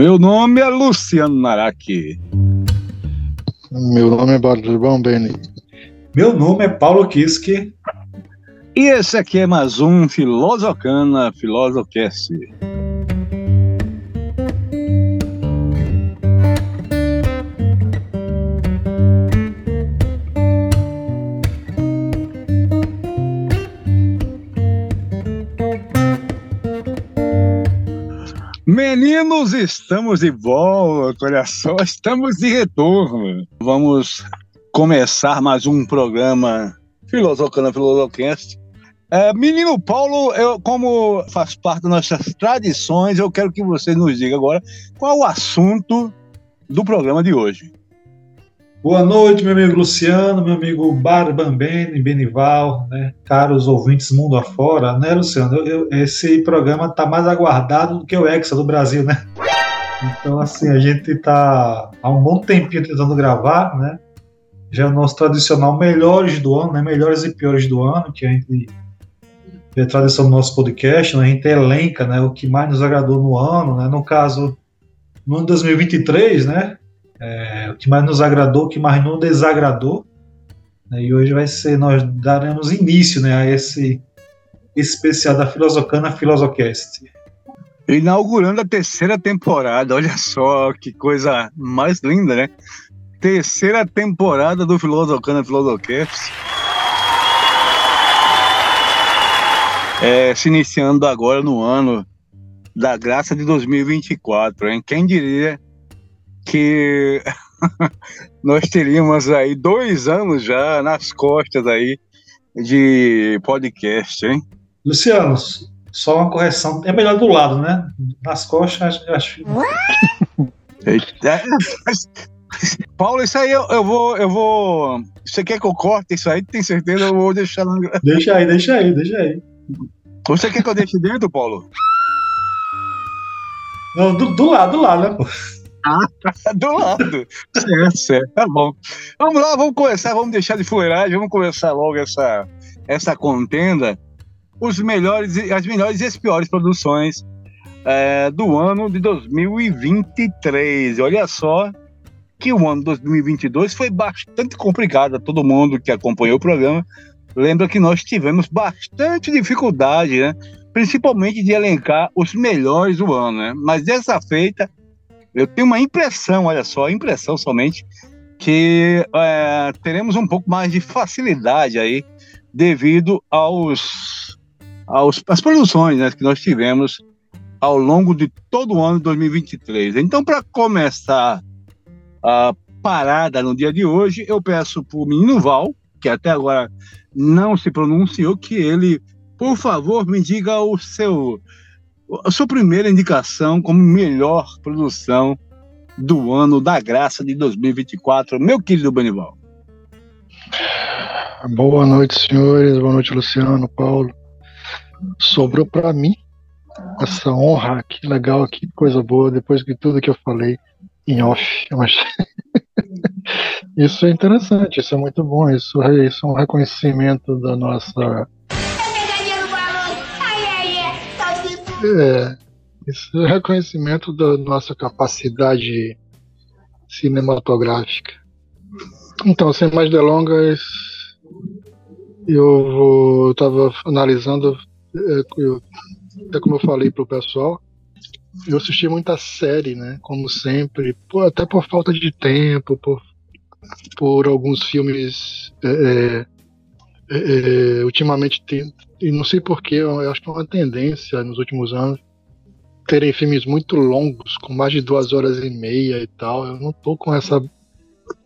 Meu nome é Luciano Naraki. Meu nome é Barbão Beni. Meu nome é Paulo Kiske. E esse aqui é mais um Filosocana Filosocast. Meninos, estamos de volta, olha só, estamos de retorno. Vamos começar mais um programa Filosofana Filosofcast. É, menino Paulo, eu, como faz parte das nossas tradições, eu quero que você nos diga agora qual o assunto do programa de hoje. Boa noite, meu amigo Luciano, meu amigo Barbambene, Benival, né, caros ouvintes mundo afora, né, Luciano? Eu, eu, esse programa está mais aguardado do que o Hexa do Brasil, né? Então, assim, a gente está há um bom tempinho tentando gravar, né? Já é o nosso tradicional melhores do ano, né? Melhores e piores do ano, que a gente é a tradição do nosso podcast, né? a gente elenca, né, o que mais nos agradou no ano, né? No caso, no ano 2023, né? É, o que mais nos agradou, o que mais não desagradou. Né, e hoje vai ser, nós daremos início né, a esse especial da Filosocana Filosocast. Inaugurando a terceira temporada, olha só que coisa mais linda, né? Terceira temporada do Filosocana Filosocast. É, se iniciando agora no ano da graça de 2024, hein? Quem diria que nós teríamos aí dois anos já nas costas aí de podcast, hein? Luciano, só uma correção, é melhor do lado, né? Nas costas, acho. Paulo, isso aí eu, eu, vou, eu vou. Você quer que eu corte isso aí? Tem certeza? Eu vou deixar. Deixa aí, deixa aí, deixa aí. Você quer que eu deixe dentro, Paulo? Não, do, do lado, do lado, né, pô? Ah, do lado. Certo, certo. Tá bom. Vamos lá, vamos começar, vamos deixar de fuleiragem, vamos começar logo essa, essa contenda. Os melhores, as melhores e as piores produções é, do ano de 2023. Olha só que o ano de 2022 foi bastante complicado. Todo mundo que acompanhou o programa lembra que nós tivemos bastante dificuldade, né? principalmente de elencar os melhores do ano. Né? Mas dessa feita, eu tenho uma impressão, olha só, impressão somente, que é, teremos um pouco mais de facilidade aí devido aos, aos às produções né, que nós tivemos ao longo de todo o ano de 2023. Então, para começar a parada no dia de hoje, eu peço para o menino Val, que até agora não se pronunciou, que ele, por favor, me diga o seu a sua primeira indicação como melhor produção do ano da graça de 2024, meu querido Benival. Boa noite, senhores. Boa noite, Luciano, Paulo. Sobrou para mim essa honra, que legal, que coisa boa, depois de tudo que eu falei em off. Mas isso é interessante, isso é muito bom, isso, isso é um reconhecimento da nossa É, isso é reconhecimento da nossa capacidade cinematográfica. Então, sem mais delongas, eu estava analisando, é, eu, até como eu falei para o pessoal, eu assisti muita série, né? Como sempre, por, até por falta de tempo, por, por alguns filmes é, é, é, ultimamente tem, e não sei porquê, eu acho que é uma tendência nos últimos anos terem filmes muito longos, com mais de duas horas e meia e tal. Eu não tô com essa,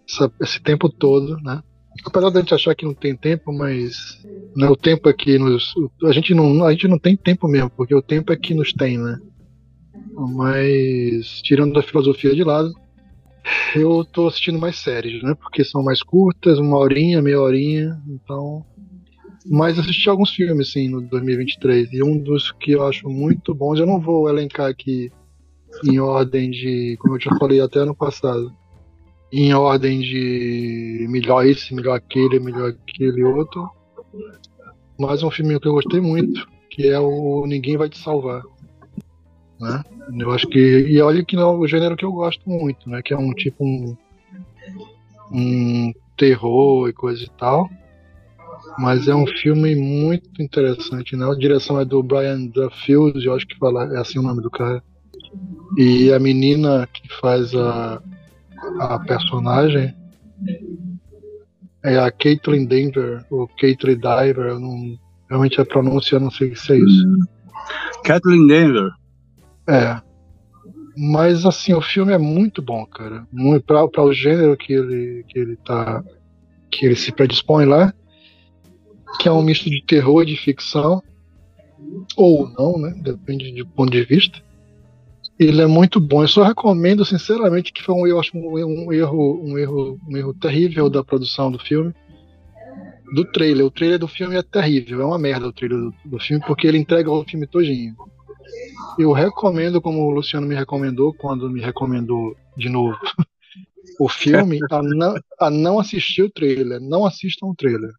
essa esse tempo todo, né? Apesar da gente achar que não tem tempo, mas né, o tempo é que nos. A gente, não, a gente não tem tempo mesmo, porque o tempo é que nos tem, né? Mas, tirando a filosofia de lado, eu tô assistindo mais séries, né? Porque são mais curtas, uma horinha, meia horinha, então mas assisti alguns filmes, sim, no 2023. E um dos que eu acho muito bons, eu não vou elencar aqui em ordem de, como eu já falei até ano passado, em ordem de melhor esse, melhor aquele, melhor aquele outro. Mas um filme que eu gostei muito, que é o Ninguém Vai Te Salvar. Né? Eu acho que. E olha que não é o gênero que eu gosto muito, né? Que é um tipo um, um terror e coisa e tal. Mas é um filme muito interessante, né? A direção é do Brian Duffield, eu acho que fala, é assim o nome do cara. E a menina que faz a, a personagem é a Caitlin Denver, ou Caitlin Diver, eu não, realmente a pronúncia eu não sei se é isso. Kathleen Denver. É. Mas assim, o filme é muito bom, cara. Para o gênero que ele, que ele tá. que ele se predispõe lá. Que é um misto de terror e de ficção. Ou não, né? Depende do ponto de vista. Ele é muito bom. Eu só recomendo, sinceramente, que foi um, um, um erro, um erro, um erro terrível da produção do filme. Do trailer. O trailer do filme é terrível. É uma merda o trailer do, do filme, porque ele entrega o filme todinho. Eu recomendo, como o Luciano me recomendou, quando me recomendou de novo o filme, a não, a não assistir o trailer. Não assistam o trailer.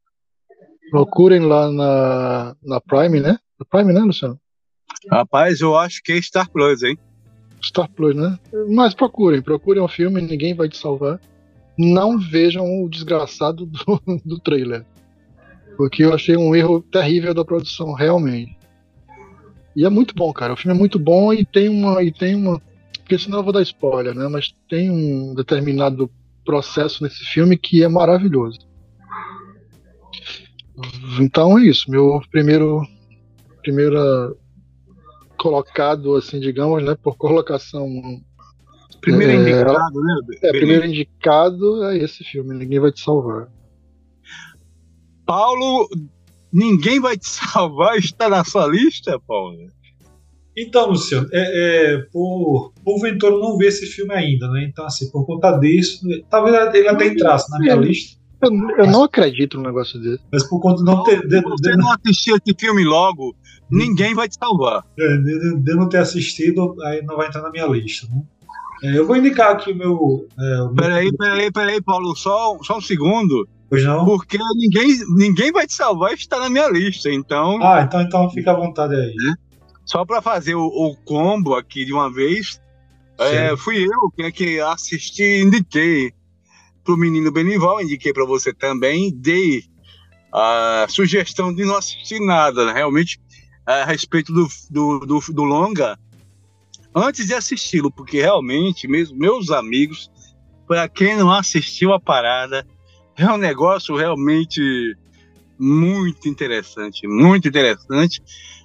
Procurem lá na, na Prime, né? Na Prime, né, Luciano? Rapaz, eu acho que é Star Plus, hein? Star Plus, né? Mas procurem, procurem o filme, ninguém vai te salvar. Não vejam o desgraçado do, do trailer. Porque eu achei um erro terrível da produção, realmente. E é muito bom, cara. O filme é muito bom e tem uma. E tem uma porque senão eu vou dar spoiler, né? Mas tem um determinado processo nesse filme que é maravilhoso. Então é isso. Meu primeiro. Primeira colocado, assim, digamos, né? Por colocação. Primeiro é, indicado, né? É, primeiro indicado é esse filme, Ninguém Vai Te Salvar. Paulo Ninguém vai te salvar, está na sua lista, Paulo? Então, Luciano, é, é, por, porventura não ver esse filme ainda, né? Então, assim, por conta disso, talvez ele até entrasse na minha lista. Eu, eu não acredito no negócio desse. Mas por conta de não ter. De, você de, não assistir esse filme logo, ninguém vai te salvar. É, de, de, não ter assistido, aí não vai entrar na minha lista, né? É, eu vou indicar aqui o meu. É, o peraí, meu... peraí, peraí, Paulo, só, só um segundo. Pois não? Porque ninguém, ninguém vai te salvar e está na minha lista, então. Ah, então, então fica à vontade aí. Né? Só para fazer o, o, combo aqui de uma vez, é, fui eu que, que assisti e indiquei pro menino Benival, indiquei para você também, dei a sugestão de não assistir nada, né? realmente, a respeito do, do, do, do longa, antes de assisti-lo, porque realmente, mesmo meus amigos, para quem não assistiu a parada, é um negócio realmente muito interessante, muito interessante.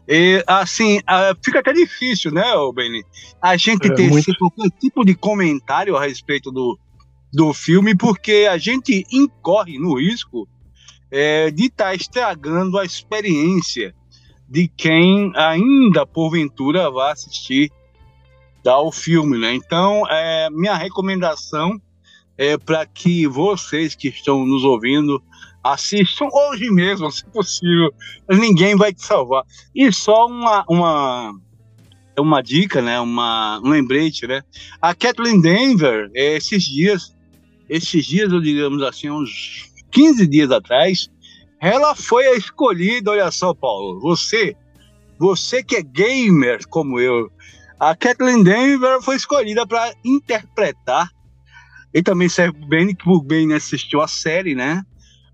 E, assim, fica até difícil, né, Benny? A gente é, ter muito... qualquer tipo de comentário a respeito do, do filme, porque a gente incorre no risco é, de estar tá estragando a experiência de quem ainda, porventura, vai assistir ao filme, né? Então, é, minha recomendação é, para que vocês que estão nos ouvindo assistam hoje mesmo, se possível. Ninguém vai te salvar. E só uma, uma, uma dica, né? Uma, um lembrete, né? A Kathleen Denver, é, esses dias, esses dias, eu digamos assim, uns 15 dias atrás, ela foi a escolhida, olha só, Paulo, você, você que é gamer como eu, a Kathleen Denver foi escolhida para interpretar e também serve bem que o Ben assistiu a série, né?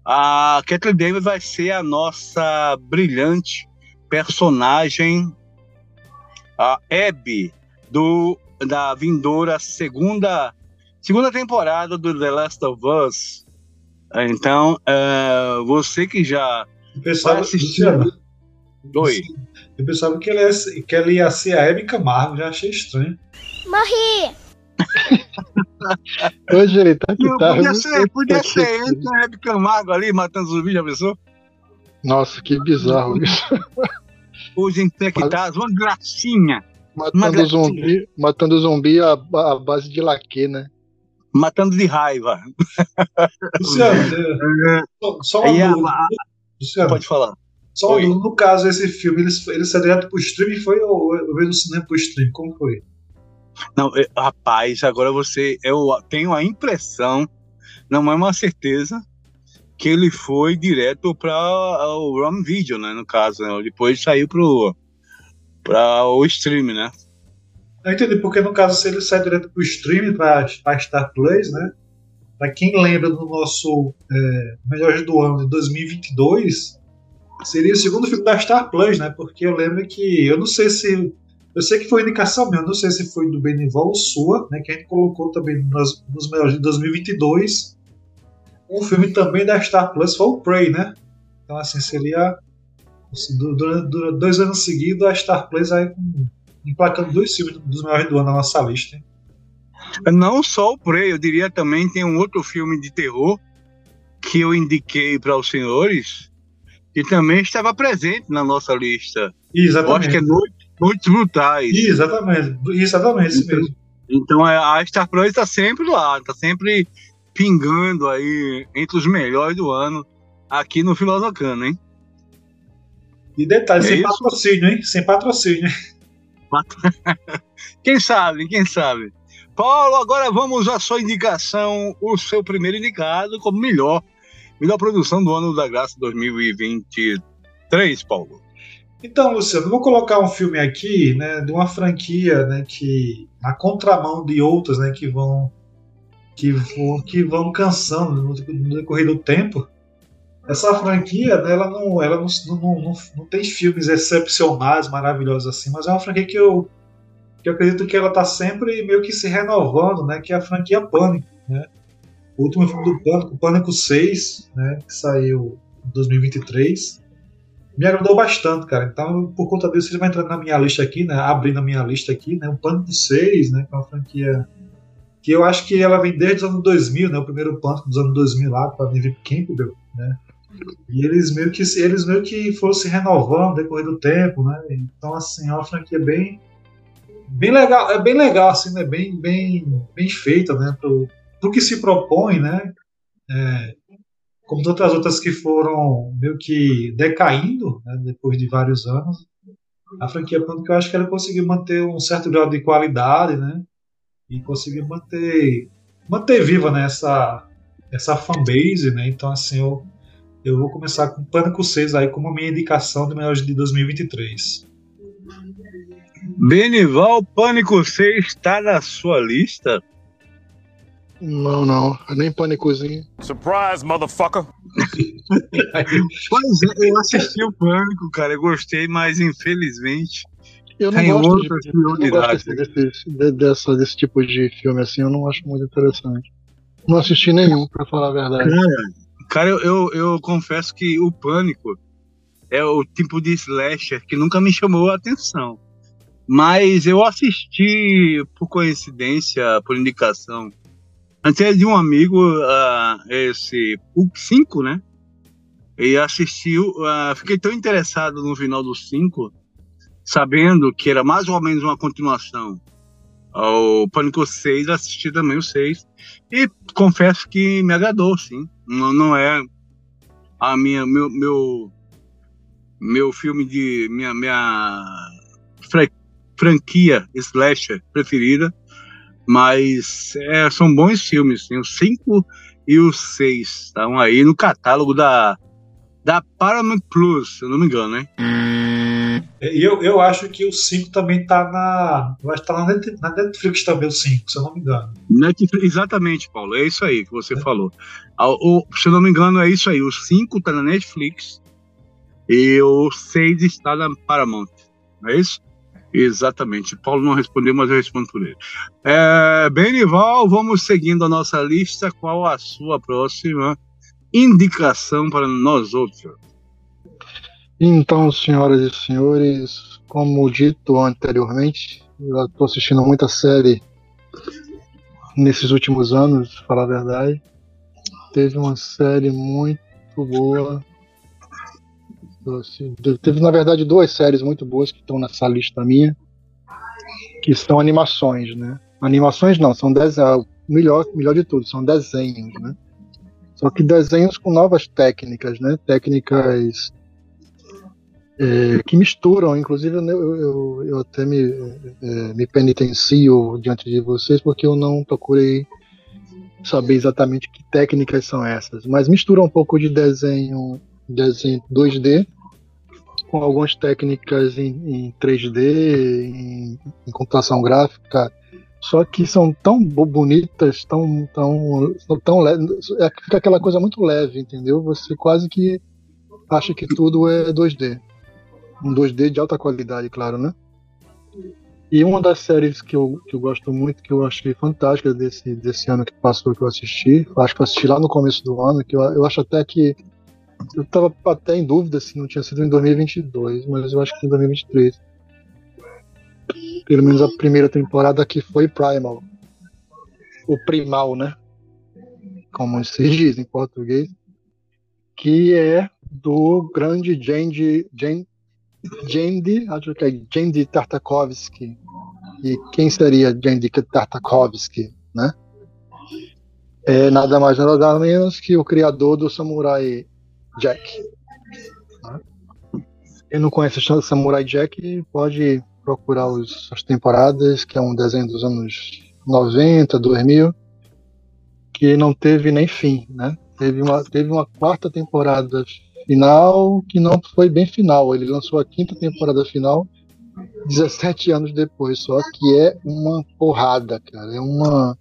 A Kathleen Davis vai ser a nossa brilhante personagem, a Abby, do, da vindoura segunda, segunda temporada do The Last of Us. Então, uh, você que já eu pensava, assistiu... Oi. Eu pensava que, ele ia, que ela ia ser a Abby Camargo, já achei estranho. Morri! Hoje ele tá que tá. Podia ser, podia ser ele a Hebe Camargo ali matando zumbi, já pensou? Nossa, que bizarro isso. Os infectados, uma gracinha. Matando uma gracinha. zumbi, matando zumbi à, à base de laque, né? Matando de raiva. Luciano, é, só uma dúvida. Luciano, pode falar. Só no, no caso, esse filme, ele, ele saiu direto pro stream foi ou veio no cinema pro stream? Como foi? Não, rapaz, agora você. Eu tenho a impressão, não é uma certeza, que ele foi direto para o ROM Video, né? No caso, né? depois saiu pro para o stream, né? Eu entendi, porque no caso, se ele sai direto pro streaming, pra, pra Star Plus, né? Pra quem lembra do nosso é, Melhores do Ano de 2022, seria o segundo filme da Star Plus, né? Porque eu lembro que, eu não sei se eu sei que foi indicação minha, não sei se foi do Benival ou sua, né, que a gente colocou também nos, nos melhores de 2022. Um filme também da Star Plus foi o Prey, né? Então, assim, seria assim, durante, durante dois anos seguidos a Star Plus aí com emplacando dois filmes dos melhores do ano na nossa lista. Não só o Prey, eu diria também tem um outro filme de terror que eu indiquei para os senhores que também estava presente na nossa lista. Exatamente. Eu acho que é Noite, Noites Brutais. Exatamente, exatamente, isso então, mesmo. Então é, a Star Plus está sempre lá, está sempre pingando aí entre os melhores do ano aqui no Filosofano, hein? E detalhe, é sem isso? patrocínio, hein? Sem patrocínio. quem sabe, quem sabe. Paulo, agora vamos à sua indicação, o seu primeiro indicado como melhor, melhor produção do ano da graça 2023, Paulo. Então, Luciano, vou colocar um filme aqui, né, de uma franquia, né, que na contramão de outras, né, que vão que vão, que vão cansando no, no decorrer do tempo. Essa franquia, né, ela, não, ela não, não, não, não, tem filmes excepcionais, maravilhosos assim, mas é uma franquia que eu, que eu acredito que ela está sempre meio que se renovando, né, que é a franquia Pânico. Né? O último filme do Pânico, Pânico 6, né, que saiu em 2023, me agradou bastante, cara. Então, por conta disso, ele vai entrar na minha lista aqui, né, abrindo a minha lista aqui, né, o Pânico 6, né, que é uma franquia que eu acho que ela vem desde os anos 2000, né, o primeiro Pânico dos anos 2000 lá, com a Neve Campbell, né, e eles meio que eles meio que foram se renovando no decorrer do tempo, né? Então assim, é uma franquia bem bem legal, é bem legal assim, né? Bem bem bem feita, né, pro, pro que se propõe, né? É, como todas as outras que foram meio que decaindo né, depois de vários anos, a franquia Pânico eu acho que ela conseguiu manter um certo grau de qualidade, né? E conseguiu manter manter viva né, essa, essa fanbase, né? Então assim, eu eu vou começar com Pânico 6 aí como minha indicação do melhores de 2023. Benival, Pânico 6 está na sua lista? Não, não. É nem Pânicozinho. Surprise, motherfucker! pois é, eu assisti o Pânico, cara. Eu gostei, mas infelizmente. Eu não gosto, de, eu não gosto desse, desse, dessa, desse tipo de filme assim, eu não acho muito interessante. Não assisti nenhum, pra falar a verdade. Cara, Cara, eu, eu, eu, confesso que o Pânico é o tipo de slasher que nunca me chamou a atenção. Mas eu assisti por coincidência, por indicação, antes de um amigo, uh, esse o 5, né? E assistiu, uh, fiquei tão interessado no final do 5, sabendo que era mais ou menos uma continuação ao Pânico 6, assisti também o 6. E confesso que me agradou, sim. Não, não é a minha meu, meu meu filme de minha minha franquia slasher preferida, mas é, são bons filmes, sim. o 5 e o 6 estão aí no catálogo da da Paramount Plus, se eu não me engano, né? E eu, eu acho que o 5 também tá na. Eu acho que tá na Netflix também, o 5, se eu não me engano. Netflix, exatamente, Paulo. É isso aí que você é. falou. O, se eu não me engano, é isso aí. O 5 tá na Netflix e o 6 está na Paramount. Não é isso? Exatamente. Paulo não respondeu, mas eu respondo por ele. É, Benival, vamos seguindo a nossa lista. Qual a sua próxima indicação para nós outros? Então, senhoras e senhores, como dito anteriormente, eu estou assistindo muita série nesses últimos anos, para falar a verdade. Teve uma série muito boa. Teve, na verdade, duas séries muito boas que estão nessa lista minha, que são animações, né? Animações não, são desenhos. Melhor, melhor de tudo, são desenhos, né? Só que desenhos com novas técnicas, né? Técnicas é, que misturam, inclusive eu, eu, eu até me, é, me penitencio diante de vocês porque eu não procurei saber exatamente que técnicas são essas, mas mistura um pouco de desenho, desenho 2D com algumas técnicas em, em 3D, em em, computação gráfica, só que são tão bonitas, tão, tão, tão é, fica aquela coisa muito leve, entendeu? Você quase que acha que tudo é 2D. Um 2D de alta qualidade, claro, né? E uma das séries que eu, que eu gosto muito, que eu achei fantástica desse, desse ano que passou, que eu assisti, acho que eu assisti lá no começo do ano, que eu, eu acho até que. Eu tava até em dúvida se não tinha sido em 2022, mas eu acho que em 2023. Pelo menos a primeira temporada que foi Primal. O Primal, né? Como se diz em português. Que é do grande Jandy, Jandy, acho que é Jandy Tartakovsky. E quem seria Jandy Tartakovsky, né? É nada mais nada menos que o criador do Samurai Jack. Né? Quem não conhece o Samurai Jack pode procurar os, as temporadas, que é um desenho dos anos 90, 2000, que não teve nem fim, né? Teve uma, teve uma quarta temporada final que não foi bem final. Ele lançou a quinta temporada final 17 anos depois, só que é uma porrada, cara. É uma.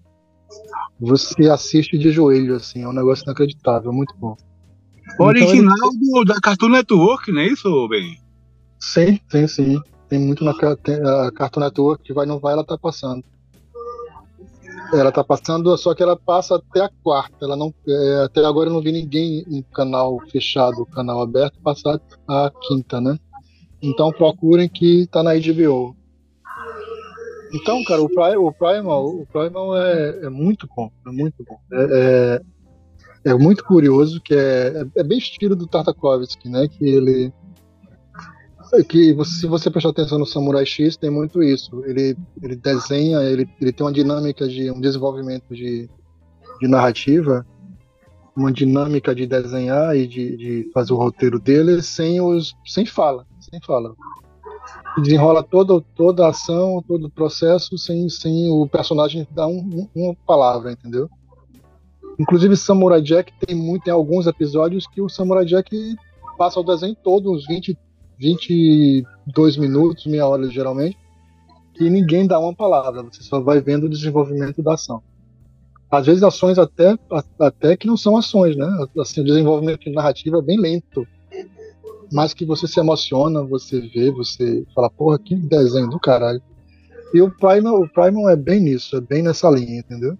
Você assiste de joelho, assim, é um negócio inacreditável, muito bom. O original então, ele... da Cartoon Network, não é isso, Ben? Sim, sim, sim. Tem muito na tem a Cartoon Network que vai não vai, ela tá passando. Ela tá passando, só que ela passa até a quarta. Ela não, é, até agora eu não vi ninguém em canal fechado, canal aberto, passar a quinta, né? Então procurem que tá na HBO. Então, cara, o, Prime, o Primal, o Primal é, é muito bom, é muito bom. É, é, é muito curioso, que é, é, bem estilo do Tartakovsky, né? Que ele que você, se você prestar atenção no Samurai X, tem muito isso. Ele, ele desenha, ele, ele tem uma dinâmica de um desenvolvimento de, de narrativa, uma dinâmica de desenhar e de, de fazer o roteiro dele sem os sem fala, sem fala. Desenrola toda, toda a ação, todo o processo sem, sem o personagem dar um, uma palavra, entendeu? Inclusive Samurai Jack tem muito, tem alguns episódios que o Samurai Jack passa o desenho todo, uns 20, 22 minutos, meia hora geralmente, e ninguém dá uma palavra, você só vai vendo o desenvolvimento da ação. Às vezes ações até, até que não são ações, né? Assim, o desenvolvimento de narrativa é bem lento, mas que você se emociona, você vê, você fala, porra, que desenho do caralho. E o Primal, o Primal é bem nisso, é bem nessa linha, entendeu?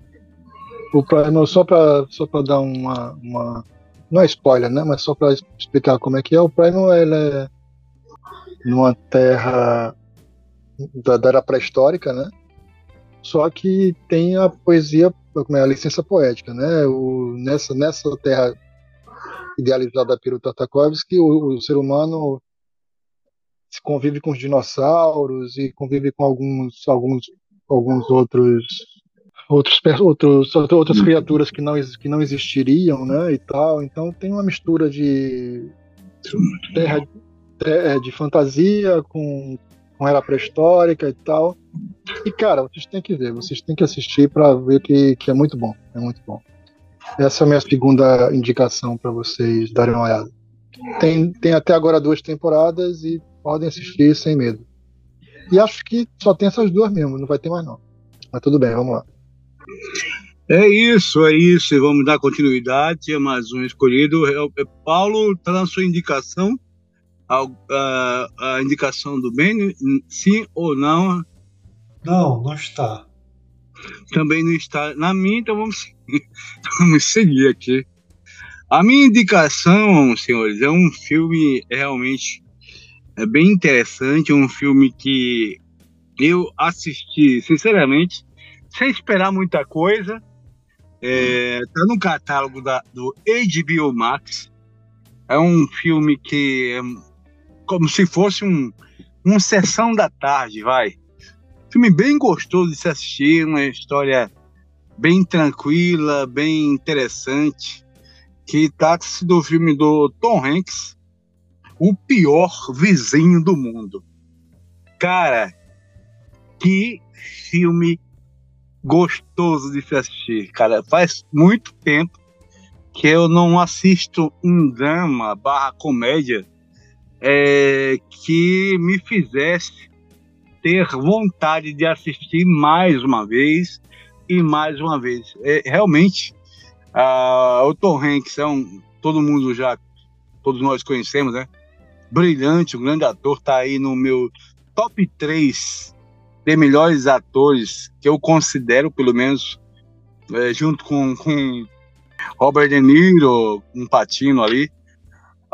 O Primal, só pra, só pra dar uma, uma. Não é spoiler, né? Mas só pra explicar como é que é, o Primal ele é numa terra da, da era pré-histórica, né? Só que tem a poesia, é a licença poética, né? O, nessa, nessa terra idealizada pelo Tartakovsky, o, o ser humano se convive com os dinossauros e convive com alguns, alguns, alguns outros outros, outros outras criaturas que não, que não existiriam, né, e tal. Então tem uma mistura de terra, é, de fantasia, com, com era pré-histórica e tal. E, cara, vocês têm que ver, vocês têm que assistir para ver que, que é muito bom. É muito bom. Essa é a minha segunda indicação para vocês darem uma olhada. Tem, tem até agora duas temporadas e podem assistir sem medo. E acho que só tem essas duas mesmo, não vai ter mais não. Mas tudo bem, vamos lá. É isso, é isso. E vamos dar continuidade a mais um escolhido. É, é, Paulo, está na sua indicação a, a, a indicação do Ben, sim ou não? Não, não está. Também não está na minha, então vamos, vamos seguir aqui. A minha indicação, senhores, é um filme realmente é bem interessante, um filme que eu assisti, sinceramente, sem esperar muita coisa. É, tá no catálogo da, do HBO Max. É um filme que é como se fosse um, uma sessão da tarde, vai. Filme bem gostoso de se assistir, uma história bem tranquila, bem interessante, que trata-se do filme do Tom Hanks, O Pior Vizinho do Mundo. Cara, que filme gostoso de se assistir, cara. Faz muito tempo que eu não assisto um drama barra comédia é, que me fizesse ter vontade de assistir mais uma vez e mais uma vez. É, realmente, uh, o Tom Hanks é um, todo mundo já, todos nós conhecemos, né? Brilhante, um grande ator, tá aí no meu top 3 de melhores atores que eu considero, pelo menos, é, junto com, com Robert De Niro, um Patino ali.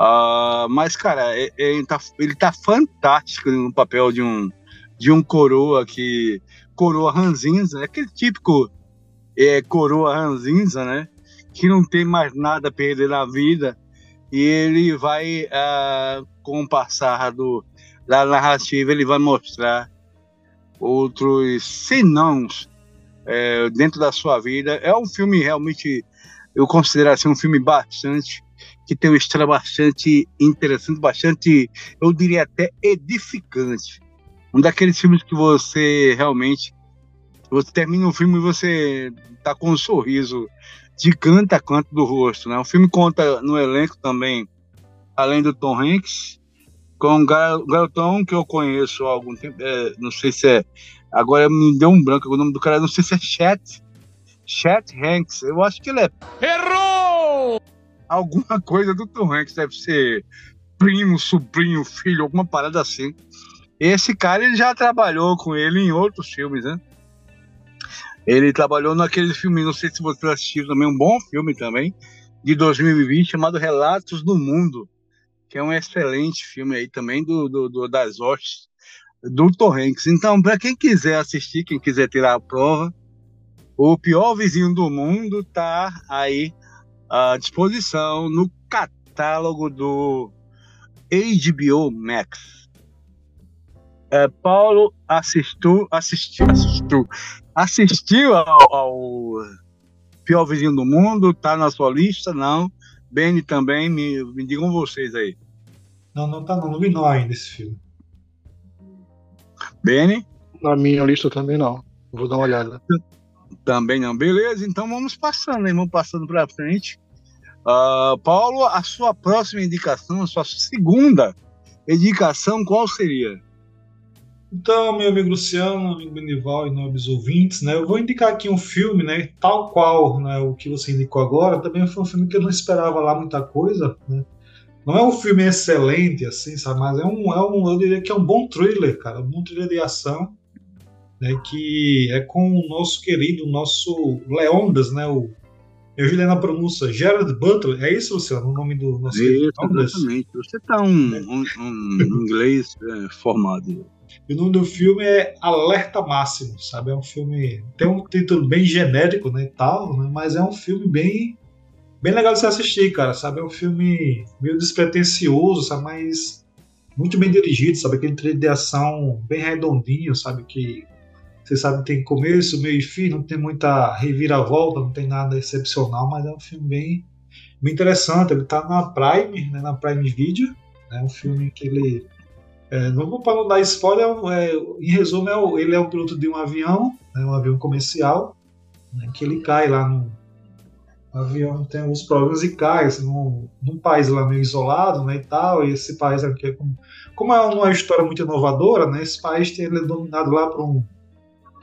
Uh, mas, cara, é, é, ele, tá, ele tá fantástico no papel de um, de um coroa que. Coroa ranzinza, é aquele típico é, coroa ranzinza, né? Que não tem mais nada a perder na vida. E ele vai, uh, com o passar do, da narrativa, ele vai mostrar outros senãos é, dentro da sua vida. É um filme realmente, eu considero assim, um filme bastante, que tem uma história bastante interessante, bastante, eu diria até edificante. Um daqueles filmes que você realmente, você termina o filme e você tá com um sorriso de canto a canto do rosto, né? O filme conta no elenco também, além do Tom Hanks, com um garotão que eu conheço há algum tempo, é, não sei se é, agora me deu um branco o nome do cara, não sei se é Chat, Chat Hanks, eu acho que ele é... Errou! Alguma coisa do Tom Hanks, deve ser primo, sobrinho, filho, alguma parada assim. Esse cara ele já trabalhou com ele em outros filmes, né? Ele trabalhou naquele filme, não sei se você assistiu também, um bom filme também, de 2020, chamado Relatos do Mundo que é um excelente filme aí também do, do, do das hostes do Tom Hanks. Então, para quem quiser assistir, quem quiser tirar a prova, o pior vizinho do mundo tá aí à disposição no catálogo do HBO Max. É, Paulo assistiu, assistiu, assistiu, assistiu ao, ao pior vizinho do mundo, tá na sua lista? Não. Benny também, me, me digam vocês aí. Não, não tá não, não vi não ainda esse filme. Benny? Na minha lista também não. Vou dar uma olhada. Também não. Beleza, então vamos passando, hein? Vamos passando para frente. Uh, Paulo, a sua próxima indicação, a sua segunda indicação, qual seria? Então, meu amigo Luciano, amigo Benival e nobres ouvintes, né, eu vou indicar aqui um filme, né, tal qual né, o que você indicou agora, também foi um filme que eu não esperava lá muita coisa, né, não é um filme excelente, assim, sabe, mas é um, é um, eu diria que é um bom thriller, cara, um bom thriller de ação, né, que é com o nosso querido, nosso Leondas, né, o eu vi na pronúncia Gerard Butler, é isso, Luciano, o nome do nosso isso, Exatamente, você tá um, é. um, um inglês é, formado. E o nome do filme é Alerta Máximo, sabe? É um filme. Tem um título bem genérico, né? E tal, né? Mas é um filme bem. Bem legal de se assistir, cara, sabe? É um filme meio despretensioso, sabe? Mas muito bem dirigido, sabe? Aquele trilho de ação bem redondinho, sabe? Que você sabe tem começo, meio e fim, não tem muita reviravolta, não tem nada excepcional, mas é um filme bem, bem interessante. Ele tá na Prime, né? Na Prime Video. É um filme que ele é, não para não dar spoiler, é, em resumo, é, ele é o piloto de um avião, né, um avião comercial, né, que ele cai lá no o avião tem alguns problemas e cai assim, num, num, país lá meio isolado, né, e tal, e esse país aqui é como, como é uma história muito inovadora, né, esse país tem, ele é dominado lá por um,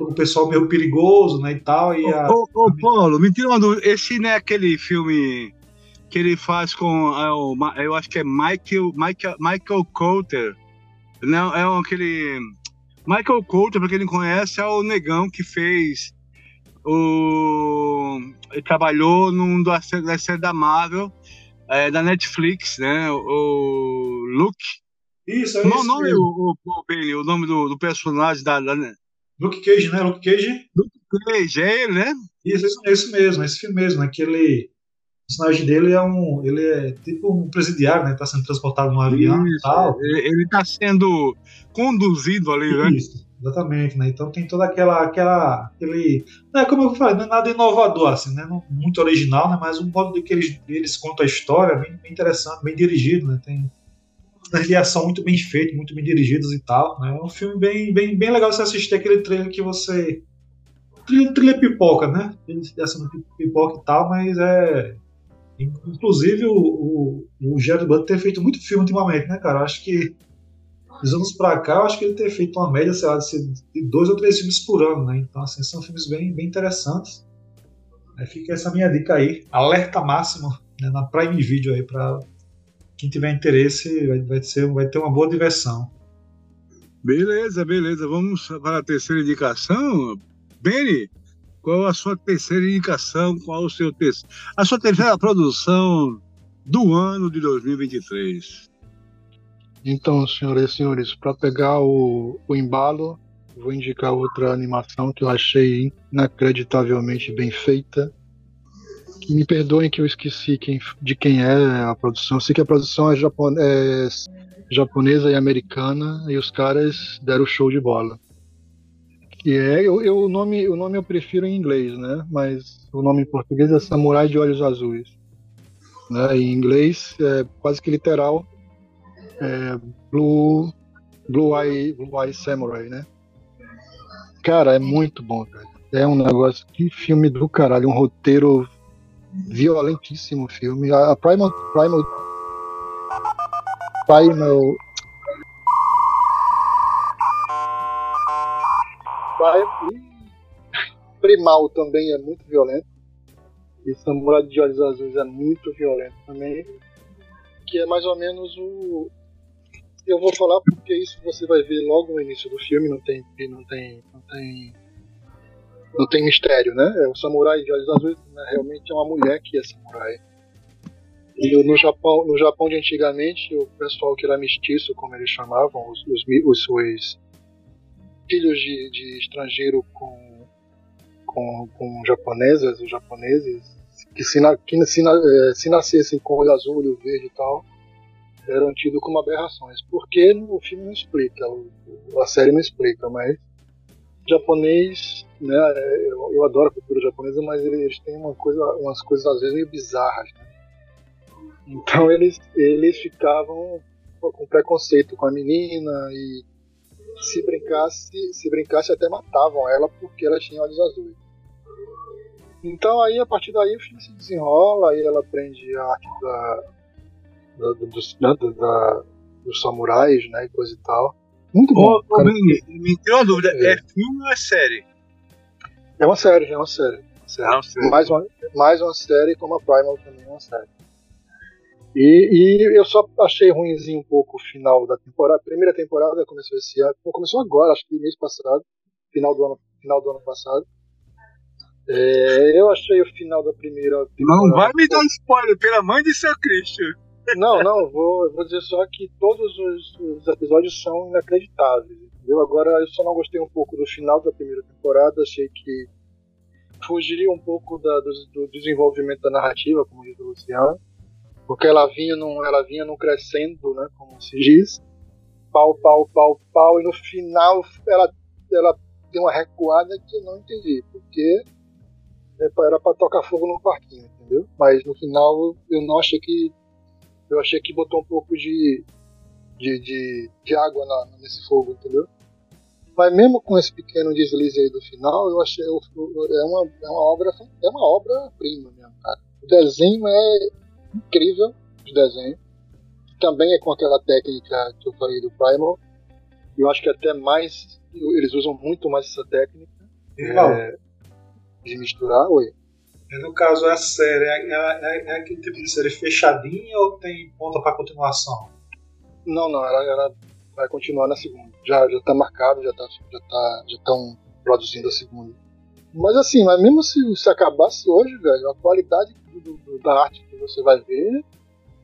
um pessoal meio perigoso, né, e tal, e a, ô, ô, Paulo, me tira uma dúvida, esse não é aquele filme que ele faz com, é, eu acho que é Michael, Michael, Michael Coulter, não, é aquele. Michael Coulter, para quem não conhece, é o negão que fez o. Ele trabalhou num da série da Marvel, é, da Netflix, né? O Luke. Isso, é não, isso. Nome, o, o, o, o nome do, do personagem da, da. Luke Cage, né? Luke Cage? Luke Cage, é ele, né? Isso, isso, isso mesmo, esse filme mesmo, aquele personagem dele é um. Ele é tipo um presidiário, né? Tá sendo transportado num avião e tal. Ele está sendo conduzido ali, né? Isso, exatamente, né? Então tem toda aquela. aquela aquele, é como eu falei, não é nada inovador, assim, né? Não, muito original, né? Mas um modo de que eles, eles contam a história bem, bem interessante, bem dirigido, né? Tem de ação muito bem feito, muito bem dirigidos e tal. Né? É um filme bem, bem, bem legal você assistir aquele trailer que você. Trilha, trilha pipoca, né? Ação pipoca e tal, mas é Inclusive, o, o, o Gerard Butler tem feito muito filme ultimamente, né, cara? Acho que Dos anos pra cá, eu acho que ele tem feito uma média, sei lá, de dois ou três filmes por ano, né? Então, assim, são filmes bem, bem interessantes. Aí fica essa minha dica aí, alerta máximo né, na Prime Video aí para quem tiver interesse, vai, vai, ser, vai ter uma boa diversão. Beleza, beleza. Vamos para a terceira indicação. Benny, qual a sua terceira indicação? Qual o seu terceiro? A sua terceira produção do ano de 2023. Então, senhoras e senhores, para pegar o, o embalo, vou indicar outra animação que eu achei inacreditavelmente bem feita. Me perdoem que eu esqueci quem, de quem é a produção. Sei que a produção é, japon, é japonesa e americana e os caras deram show de bola. Que é, eu, eu, o, nome, o nome eu prefiro em inglês, né? Mas o nome em português é Samurai de Olhos Azuis. Né? Em inglês é quase que literal é, Blue, Blue, Eye, Blue Eye Samurai, né? Cara, é muito bom, velho. É um negócio, que filme do caralho, um roteiro violentíssimo filme. A, Primal, Primal, Primal, Primal também é muito violento. E Samurai de Olhos Azuis é muito violento também. Que é mais ou menos o, eu vou falar porque isso você vai ver logo no início do filme, não tem, não tem, não tem, não tem mistério, né? É o samurai de olhos azuis né? realmente é uma mulher que é samurai. E no Japão, no Japão de antigamente, o pessoal que era mestiço, como eles chamavam, os, os, os, os filhos de, de estrangeiro com, com, com japonesas, os japoneses, que se, que se, eh, se nascessem com olho azul, olho verde e tal, eram tidos como aberrações. Porque o filme não explica, a série não explica, mas japonês, né, eu, eu adoro a cultura japonesa, mas eles têm uma coisa, umas coisas às vezes meio bizarras. Né? Então eles, eles ficavam com preconceito com a menina e se brincasse, se brincasse até matavam ela porque ela tinha olhos azuis. Então aí a partir daí o filme se desenrola, aí ela aprende a arte da, da, dos, né, da, dos samurais, né, e coisa e tal. Muito bom. Ô, me, me tem uma dúvida, é. é. filme ou é série? É uma série, é uma série. É uma série. Mais, uma, mais uma série, como a Primal também é uma série. E, e, eu só achei ruimzinho um pouco o final da temporada. A primeira temporada começou esse ano. Começou agora, acho que mês passado. Final do ano, final do ano passado. É, eu achei o final da primeira temporada. Não vai me dar spoiler, pela mãe de seu Cristo. Não, não, vou, vou dizer só que todos os, os, episódios são inacreditáveis, entendeu? Agora eu só não gostei um pouco do final da primeira temporada, achei que fugiria um pouco da, do, do, desenvolvimento da narrativa, como diz o Luciano, porque ela vinha num, ela vinha num crescendo, né, como se diz, pau, pau, pau, pau, e no final ela, ela deu uma recuada que eu não entendi, porque era para tocar fogo no parquinho, entendeu? Mas no final eu não achei que eu achei que botou um pouco de, de, de, de água na, nesse fogo, entendeu? Mas mesmo com esse pequeno deslize aí do final, eu achei eu, é uma, é uma obra é uma obra prima mesmo, cara. O desenho é incrível, o desenho. Também é com aquela técnica que eu falei do Primal. Eu acho que até mais eles usam muito mais essa técnica é, de misturar. Oi. No caso, é a série, é, é, é, aquele tipo de série fechadinha ou tem ponta para continuação? Não, não, ela, ela, vai continuar na segunda. Já, já tá marcado, já tá, já tá, já estão produzindo a segunda. Mas assim, mas mesmo se, se acabasse hoje, velho, a qualidade do, do, da arte que você vai ver,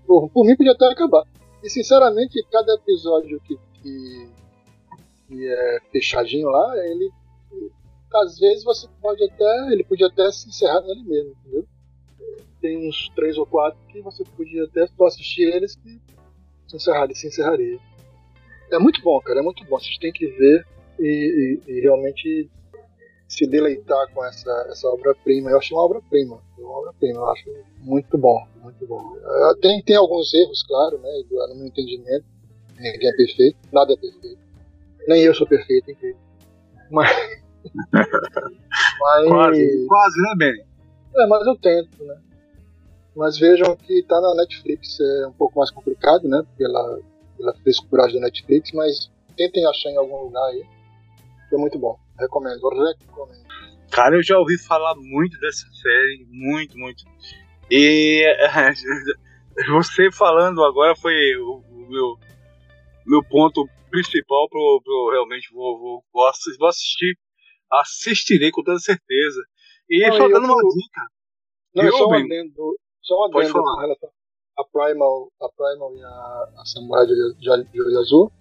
por, por mim podia até acabar. E sinceramente, cada episódio que, que, que é fechadinho lá, ele às vezes você pode até. Ele podia até se encerrar nele mesmo, entendeu? Tem uns três ou quatro que você podia até só assistir eles que se encerraria, se encerraria. É muito bom, cara, é muito bom. Vocês têm que ver e, e, e realmente se deleitar com essa, essa obra-prima. Eu achei uma obra-prima. Uma obra-prima, eu acho muito bom, muito bom. É, tem, tem alguns erros, claro, né, no meu entendimento. Ninguém é perfeito, nada é perfeito. Nem eu sou perfeito, incrível. Mas, mas... Quase, quase, né, Ben? É, mas eu tento, né? Mas vejam que tá na Netflix é um pouco mais complicado, né? Pela, pela frescuragem da Netflix, mas tentem achar em algum lugar aí. É muito bom. Recomendo, recomendo. Cara, eu já ouvi falar muito dessa série, muito, muito. E você falando agora foi o, o meu, meu ponto principal pro, pro realmente vou, vou, vou, assistir. Assistirei com toda certeza. E não, só dando uma dica. Não, só um adendo, só um adendo com relação a Primal, a Primal e a, a Samurai de, de, de Olho Azul.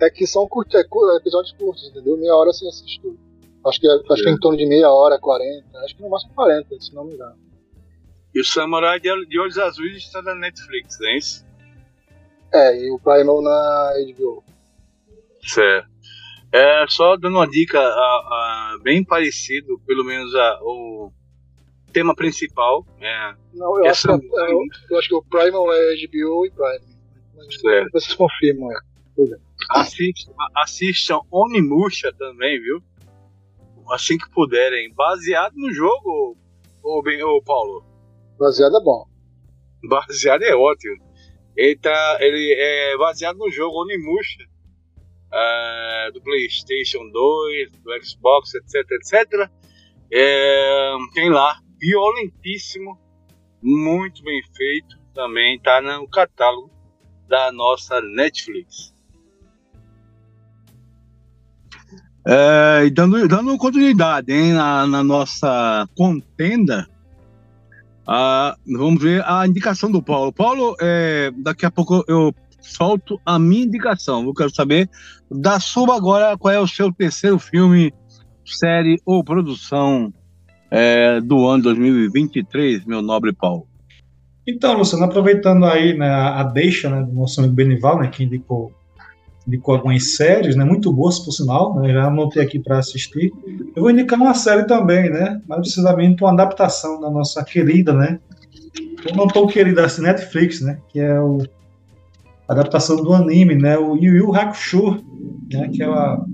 É que são curtos, é, episódios curtos, entendeu? Meia hora você assiste tudo. Acho que, é, acho que é em torno de meia hora, 40, acho que no máximo 40, se não me engano. E o Samurai de, de Olhos Azuis está na Netflix, não é isso? É, e o Primal na HBO. Certo. É, só dando uma dica a, a, bem parecido, pelo menos a, o tema principal. É, Não, eu acho, que, eu, eu, acho que o Primal é HBO e Prime. certo. Vocês confirmam, é. Assistam, assistam Onimusha também, viu? Assim que puderem. Baseado no jogo, ô, bem, ô Paulo? Baseado é bom. Baseado é ótimo. Ele, tá, ele é baseado no jogo Onimusha uh, do PlayStation 2, do Xbox, etc, etc. É, tem lá, violentíssimo, muito bem feito, também está no catálogo da nossa Netflix. É, dando, dando continuidade hein, na, na nossa contenda, vamos ver a indicação do Paulo. Paulo, é, daqui a pouco eu solto a minha indicação. Eu quero saber da sua agora qual é o seu terceiro filme, série ou produção é, do ano 2023, meu nobre Paulo. Então, Luciano, aproveitando aí né, a deixa né, do nosso amigo Benival, né, que indicou, indicou algumas séries, né, muito boas por sinal, né, já anotei aqui para assistir. Eu vou indicar uma série também, né, mais precisamente uma adaptação da nossa querida, né, não tão querida assim, Netflix, né, que é o adaptação do anime, né, o Yu Yu Hakusho, né, que ela,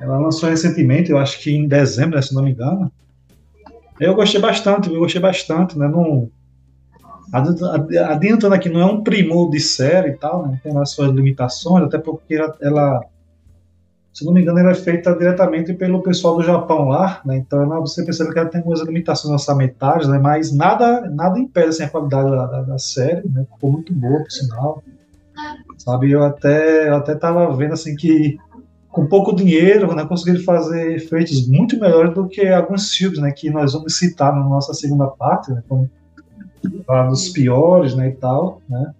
ela lançou recentemente, eu acho que em dezembro, né, se não me engano. Eu gostei bastante, eu gostei bastante, né, não, adiantando aqui, não é um primor de série e tal, né, tem as suas limitações, até porque ela, se não me engano, ela é feita diretamente pelo pessoal do Japão lá, né? Então ela, você percebe que ela tem algumas limitações orçamentárias, né? Mas nada, nada impede assim, a qualidade da, da, da série, né? Ficou muito boa, por sinal. Sabe, eu até, eu até tava vendo assim que com pouco dinheiro, né, conseguiram fazer efeitos muito melhores do que alguns filmes, né, que nós vamos citar na nossa segunda parte, né, como dos piores, né, e tal, né.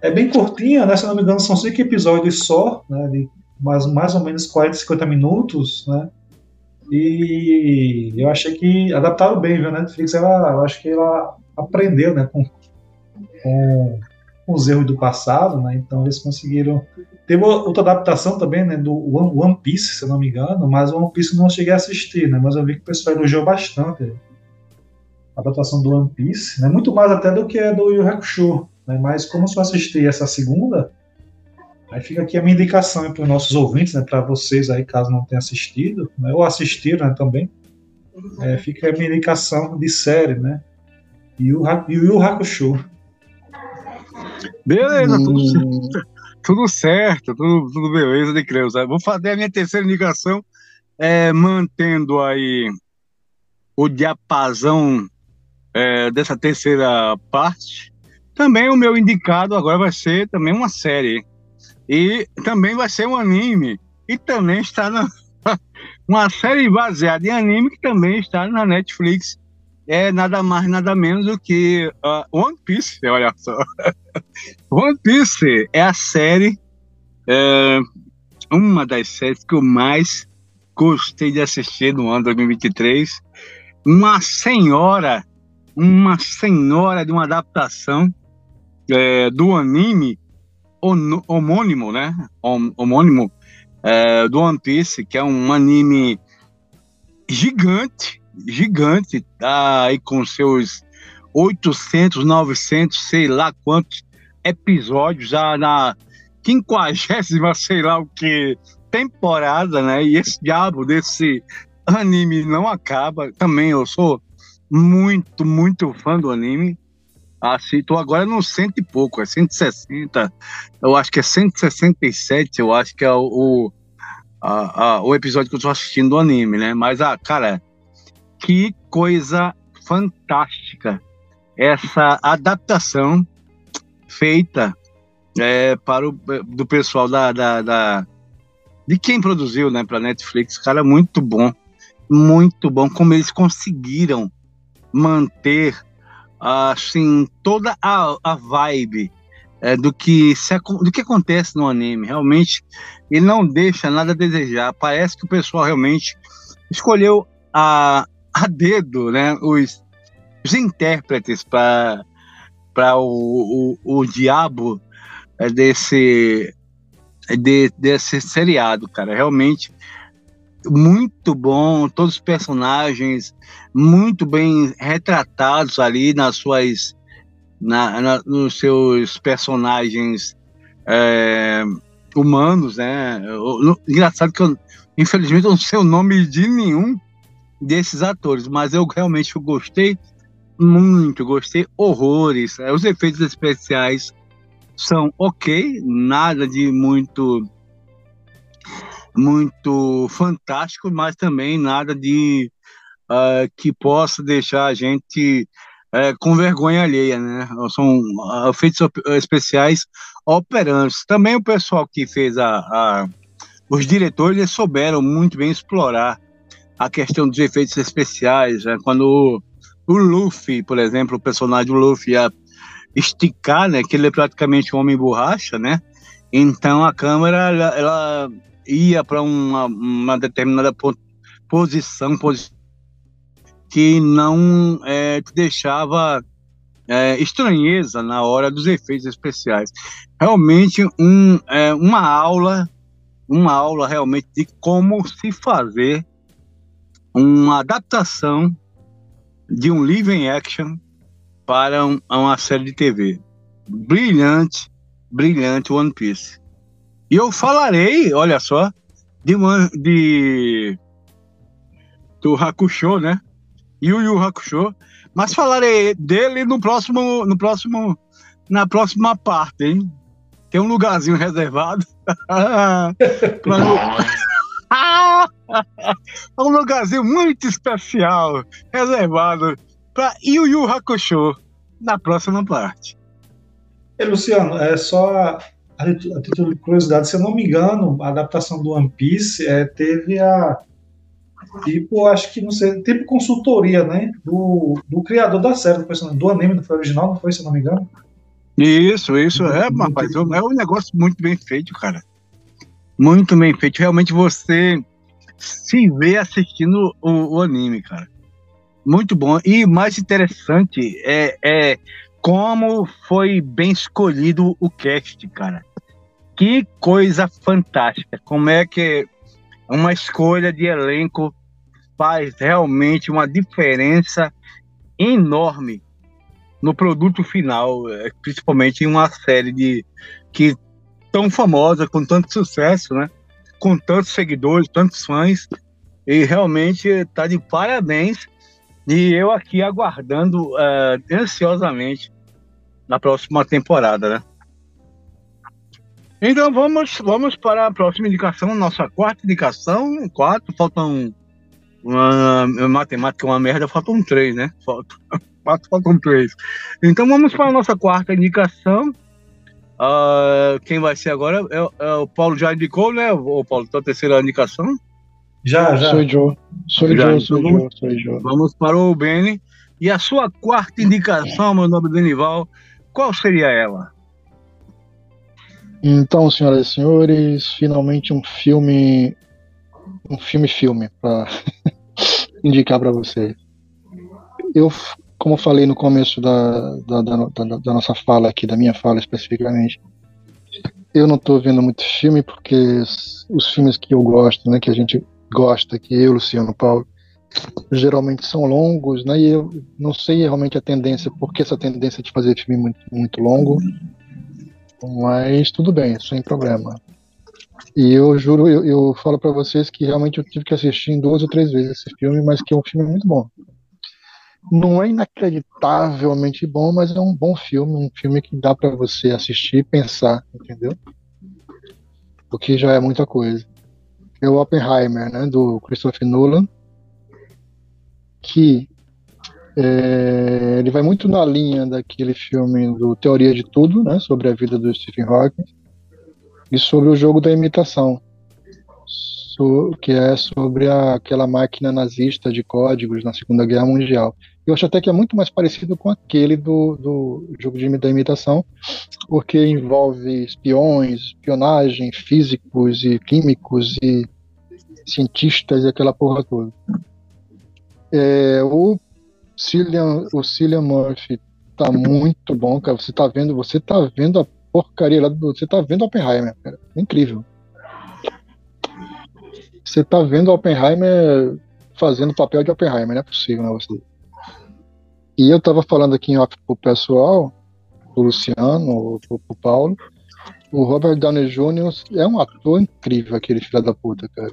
É bem curtinha, né, se não me engano, são cinco episódios só, né, de mais, mais ou menos 40, 50 minutos, né, e eu achei que adaptaram bem, viu, a Netflix, ela, eu acho que ela aprendeu, né, com, com com os erros do passado, né? Então eles conseguiram. Teve outra adaptação também, né? Do One Piece, se eu não me engano, mas o One Piece não cheguei a assistir, né? Mas eu vi que o pessoal elogiou bastante a adaptação do One Piece, né? Muito mais até do que a do Yu Hakusho, né? Mas como eu só assisti essa segunda, aí fica aqui a minha indicação para os nossos ouvintes, né? Para vocês aí, caso não tenham assistido, né? ou assistiram né, também, é, fica a minha indicação de série, né? Yu, Yu Hakusho. Beleza, hum. tudo, certo, tudo certo, tudo, tudo beleza de Creus. Vou fazer a minha terceira indicação, é, mantendo aí o diapasão é, dessa terceira parte. Também o meu indicado agora vai ser também uma série. E também vai ser um anime. E também está na. uma série baseada em anime que também está na Netflix é nada mais, nada menos do que uh, One Piece, olha só. One Piece é a série, é, uma das séries que eu mais gostei de assistir no ano 2023. Uma senhora, uma senhora de uma adaptação é, do anime homônimo, né? Homônimo é, do One Piece, que é um anime gigante, gigante, tá aí com seus 800, 900, sei lá quantos episódios, já na quinquagésima, sei lá o que, temporada, né? E esse diabo desse anime não acaba. Também eu sou muito, muito fã do anime. Assim, tô agora no cento e pouco, é 160, eu acho que é 167, eu acho que é o, o, a, a, o episódio que eu tô assistindo do anime, né? Mas, ah, cara, que coisa fantástica essa adaptação feita é, para o do pessoal da, da, da de quem produziu, né, para Netflix, cara, muito bom, muito bom como eles conseguiram manter assim toda a, a vibe é, do que se, do que acontece no anime. Realmente, ele não deixa nada a desejar. Parece que o pessoal realmente escolheu a, a dedo, né, os, os intérpretes para o, o, o diabo desse de, desse seriado, cara. Realmente muito bom, todos os personagens muito bem retratados ali nas suas na, na nos seus personagens é, humanos, né? Engraçado que eu, infelizmente eu não sei o nome de nenhum desses atores, mas eu realmente gostei muito, gostei horrores. É, os efeitos especiais são ok, nada de muito muito fantástico, mas também nada de uh, que possa deixar a gente uh, com vergonha alheia, né? São uh, efeitos especiais operantes. Também o pessoal que fez a, a os diretores souberam muito bem explorar a questão dos efeitos especiais, né? quando o, Luffy, por exemplo, o personagem do Luffy ia esticar, né, que ele é praticamente um homem borracha, né? Então a câmera ela, ela ia para uma, uma, determinada posição, posição que não é, deixava é, estranheza na hora dos efeitos especiais. Realmente um, é, uma aula, uma aula realmente de como se fazer uma adaptação de um live action para um, uma série de TV. Brilhante, brilhante One Piece. E eu falarei, olha só, de, uma, de do Hakusho, né? Yu Yu Hakusho, mas falarei dele no próximo, no próximo, na próxima parte, hein? Tem um lugarzinho reservado. um lugarzinho muito especial, reservado para Yu Yu Hakusho na próxima parte. E, Luciano, é só a, a, título de curiosidade, se eu não me engano, a adaptação do One Piece é, teve a tipo, acho que não sei, tipo consultoria, né, do, do criador da série, do anime, não foi original, não foi, se eu não me engano. Isso, isso, é, rapaz, é um negócio muito bem feito, cara. Muito bem feito. Realmente você se vê assistindo o, o anime, cara. Muito bom. E mais interessante é, é como foi bem escolhido o cast, cara. Que coisa fantástica. Como é que uma escolha de elenco faz realmente uma diferença enorme no produto final, é, principalmente em uma série de que tão famosa, com tanto sucesso, né? Com tantos seguidores, tantos fãs, e realmente está de parabéns e eu aqui aguardando uh, ansiosamente na próxima temporada, né? Então vamos, vamos para a próxima indicação, nossa quarta indicação. Quatro, faltam. Uma, matemática é uma merda, faltam três, né? Faltam, quatro, faltam três. Então vamos para a nossa quarta indicação. Uh, quem vai ser agora? É, é, o Paulo já indicou, né? O Paulo, tua terceira indicação? Já, já. Sou Joe. Sou já, Joe, sou Joe, sou Joe. Vamos para o Beni. E a sua quarta indicação, meu nome Benival, qual seria ela? Então, senhoras e senhores, finalmente um filme, um filme-filme para indicar para vocês. Eu, como eu falei no começo da, da, da, da, nossa fala aqui, da minha fala especificamente, eu não estou vendo muito filme porque os filmes que eu gosto, né, que a gente gosta, que eu, Luciano Paulo, geralmente são longos, né? E eu não sei realmente a tendência, porque essa tendência de fazer filme muito, muito longo, mas tudo bem, sem problema. E eu juro, eu, eu falo para vocês que realmente eu tive que assistir em duas ou três vezes esse filme, mas que é um filme muito bom. Não é inacreditavelmente bom, mas é um bom filme, um filme que dá para você assistir e pensar, entendeu? O que já é muita coisa. É o Oppenheimer, né, do Christopher Nolan, que é, ele vai muito na linha daquele filme do Teoria de Tudo, né, sobre a vida do Stephen Hawking, e sobre o jogo da imitação, so, que é sobre a, aquela máquina nazista de códigos na Segunda Guerra Mundial. Eu acho até que é muito mais parecido com aquele do, do jogo de, da imitação, porque envolve espiões, espionagem, físicos e químicos e cientistas e aquela porra toda. É, o Cillian, o Cillian Murphy tá muito bom, cara. Você tá vendo, você tá vendo a porcaria lá do, você tá vendo Oppenheimer, cara. É incrível. Você tá vendo Oppenheimer fazendo o papel de Oppenheimer, não é possível, né, você. E eu tava falando aqui em off pro pessoal, pro Luciano, pro, pro Paulo, o Robert Downey Jr. é um ator incrível, aquele filho da puta, cara.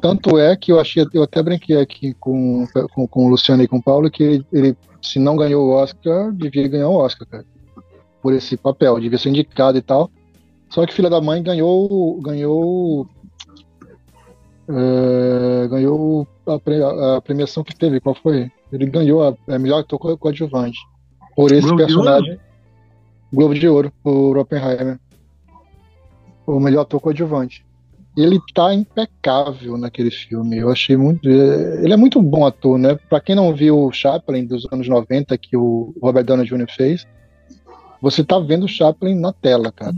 Tanto é que eu achei, eu até brinquei aqui com, com, com o Luciano e com o Paulo, que ele, ele, se não ganhou o Oscar, devia ganhar o Oscar, cara. Por esse papel, devia ser indicado e tal. Só que filha da mãe ganhou. ganhou. É, ganhou a, a, premiação que teve, qual foi? Ele ganhou a, a melhor ator coadjuvante. Por esse Globo personagem. Globo de Ouro, por Oppenheimer. O melhor ator coadjuvante ele tá impecável naquele filme. Eu achei muito. É, ele é muito bom ator, né? Pra quem não viu o Chaplin dos anos 90 que o Robert Downey Jr. fez, você tá vendo o Chaplin na tela, cara.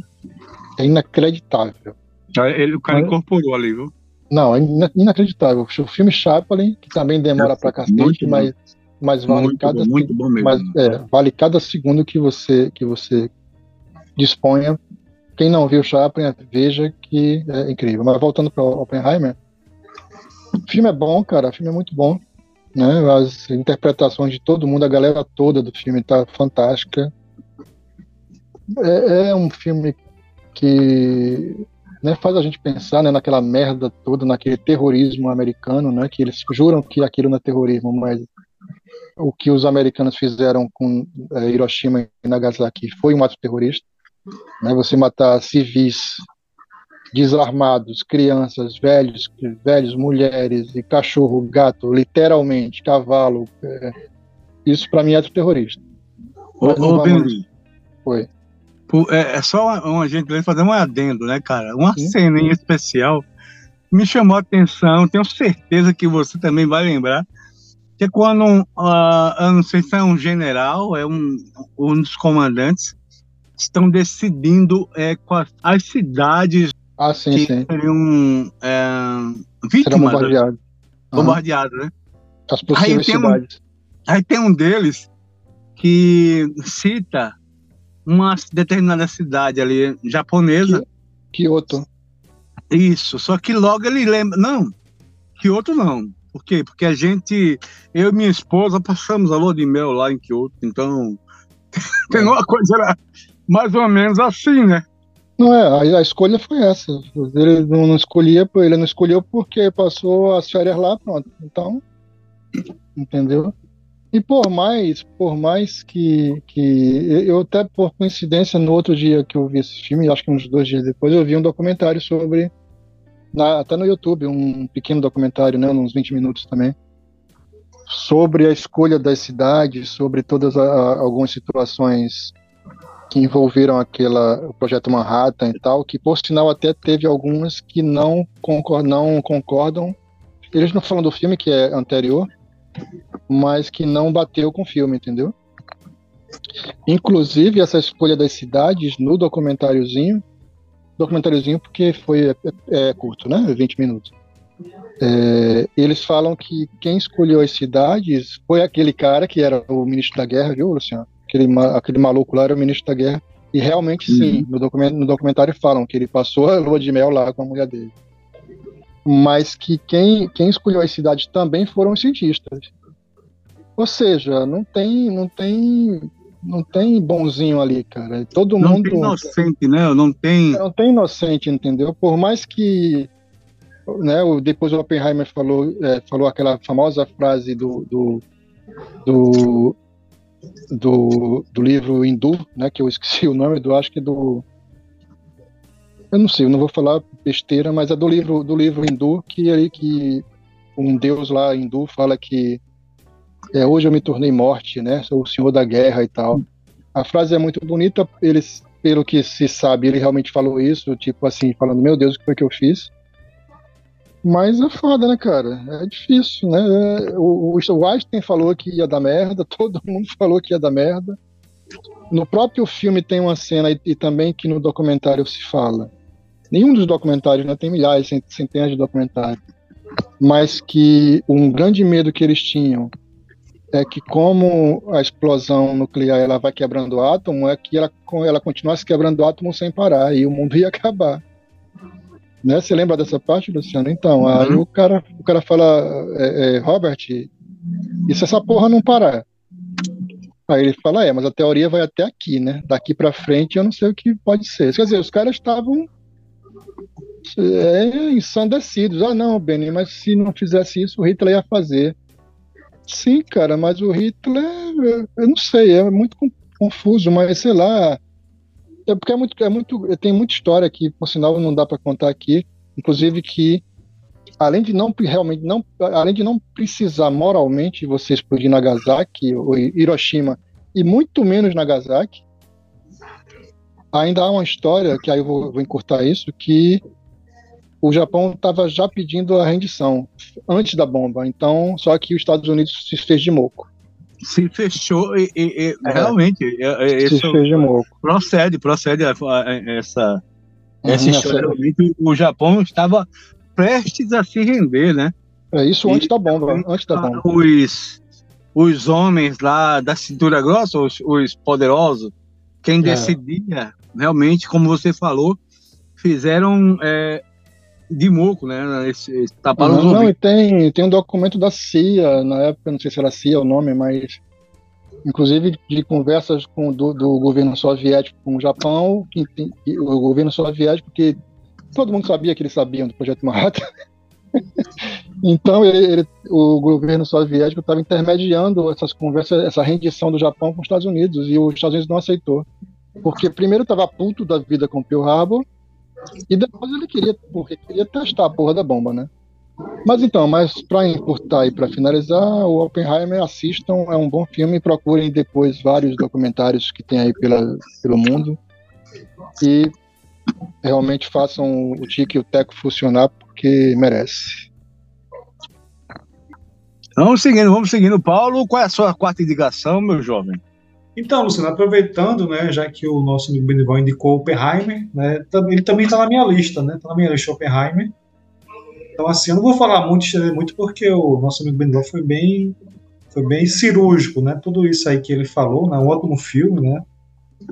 É inacreditável. Ah, ele, o cara Mas, incorporou ali, viu? Não, é inacreditável. O filme Chaplin, que também demora é, pra cacete, mas, mas vale muito cada. Bom, muito bom mesmo. Mas, é, vale cada segundo que você, que você disponha quem não viu Chaplin, veja que é incrível. Mas voltando para Oppenheimer, o filme é bom, cara, o filme é muito bom. Né? As interpretações de todo mundo, a galera toda do filme tá fantástica. É, é um filme que né, faz a gente pensar né, naquela merda toda, naquele terrorismo americano, né, que eles juram que aquilo não é terrorismo, mas o que os americanos fizeram com é, Hiroshima e Nagasaki foi um ato terrorista né? Você matar civis desarmados, crianças, velhos, velhos, mulheres e cachorro, gato, literalmente, cavalo. É, isso para mim é terrorista. Ô, ô Benny, Oi. É, é só uma, gente fazer um adendo, né, cara? Uma Sim. cena em especial me chamou a atenção, tenho certeza que você também vai lembrar, que é quando, uh, eu não sei se é um general, é um, um dos comandantes, estão decidindo é, quais as cidades ah, sim, que sim. seriam é, vítimas. bombardeadas. Bombardeadas, né? As possíveis aí cidades. Um, aí tem um deles que cita uma determinada cidade ali japonesa. Kyoto. Isso, só que logo ele lembra. Não, Kyoto não. Por quê? Porque a gente, eu e minha esposa, passamos a lua de mel lá em Kyoto, então tem uma coisa lá mais ou menos assim, né? Não é, a, a escolha foi essa. Ele não, não, escolhia, ele não escolheu porque passou as férias lá, pronto. Então, entendeu? E por mais, por mais que, que eu até por coincidência no outro dia que eu vi esse filme, acho que uns dois dias depois, eu vi um documentário sobre, na, até no YouTube, um pequeno documentário, né, uns 20 minutos também, sobre a escolha das cidades, sobre todas a, algumas situações que envolveram aquela, o projeto Manhattan e tal, que por sinal até teve algumas que não, concordam, não concordam. Eles não falam do filme, que é anterior, mas que não bateu com o filme, entendeu? Inclusive, essa escolha das cidades no documentáriozinho, documentáriozinho porque foi é, é curto, né? 20 minutos. É, eles falam que quem escolheu as cidades foi aquele cara que era o ministro da guerra, viu, Luciano? aquele, aquele maluco lá era o ministro da guerra. E realmente sim, uhum. no, documentário, no documentário falam que ele passou a lua de mel lá com a mulher dele. Mas que quem, quem escolheu as cidades também foram os cientistas. Ou seja, não tem, não tem, não tem bonzinho ali, cara. Todo não mundo. Não tem inocente, né? Não tem. Não tem inocente, entendeu? Por mais que. Né, depois o Oppenheimer falou, é, falou aquela famosa frase do, do do, do, do livro hindu, né, que eu esqueci o nome do, acho que do eu não sei, eu não vou falar besteira, mas é do livro do livro hindu que aí que um deus lá hindu fala que é, hoje eu me tornei morte, né? Sou o senhor da guerra e tal. A frase é muito bonita, eles, pelo que se sabe, ele realmente falou isso, tipo assim, falando, meu Deus, o que foi que eu fiz? Mas é foda, né, cara? É difícil, né? O, o Einstein falou que ia dar merda, todo mundo falou que ia dar merda. No próprio filme tem uma cena, e, e também que no documentário se fala. Nenhum dos documentários, né? Tem milhares, centenas de documentários. Mas que um grande medo que eles tinham é que como a explosão nuclear ela vai quebrando o átomo, é que ela, ela continuasse quebrando o átomo sem parar e o mundo ia acabar. Né? Você lembra dessa parte, Luciano? Então, uhum. aí o cara, o cara fala, é, é, Robert, e se essa porra não parar? Aí ele fala, é, mas a teoria vai até aqui, né? Daqui para frente eu não sei o que pode ser. Quer dizer, os caras estavam é, ensandecidos. Ah, não, Benny, mas se não fizesse isso, o Hitler ia fazer. Sim, cara, mas o Hitler, eu não sei, é muito confuso, mas sei lá, é porque é muito, é muito, tem muita história que, por sinal, não dá para contar aqui. Inclusive que, além de não realmente não, além de não precisar moralmente você explodir Nagasaki ou Hiroshima e muito menos Nagasaki, ainda há uma história que aí eu vou, vou encurtar isso que o Japão estava já pedindo a rendição antes da bomba. Então, só que os Estados Unidos se fez de moco se fechou e, e, e é. realmente é, se fez de moco. procede, procede essa essa uhum, história. Realmente, o Japão estava prestes a se render, né? É isso antes da bomba, antes da bomba. Os, os homens lá da cintura grossa, os, os poderosos, quem é. Realmente, como você falou, fizeram é, de moco, né? Esse, esse não, não, e tem, tem um documento da CIA, na época, não sei se era CIA o nome, mas inclusive de conversas com do, do governo soviético com o Japão, que, que, o governo soviético, que todo mundo sabia que eles sabiam do projeto Manhattan. então ele, ele, o governo soviético estava intermediando essas conversas, essa rendição do Japão com os Estados Unidos e os Estados Unidos não aceitou, porque primeiro estava puto da vida com Pearl Harbor e depois ele queria, porque queria testar a porra da bomba, né? Mas então, mas para encurtar e para finalizar, o Oppenheimer assistam, é um bom filme, procurem depois vários documentários que tem aí pela, pelo mundo e realmente façam o Tique e o Teco funcionar porque merece. Vamos seguindo, vamos seguindo. Paulo, qual é a sua quarta indicação, meu jovem? Então, Luciano, aproveitando, né, já que o nosso amigo Benival indicou Oppenheimer, né, ele também está na minha lista, né, está na minha lista Oppenheimer. Então, assim, eu não vou falar muito, muito porque o nosso amigo Benival foi bem, foi bem cirúrgico, né, tudo isso aí que ele falou, né, um ótimo filme, né,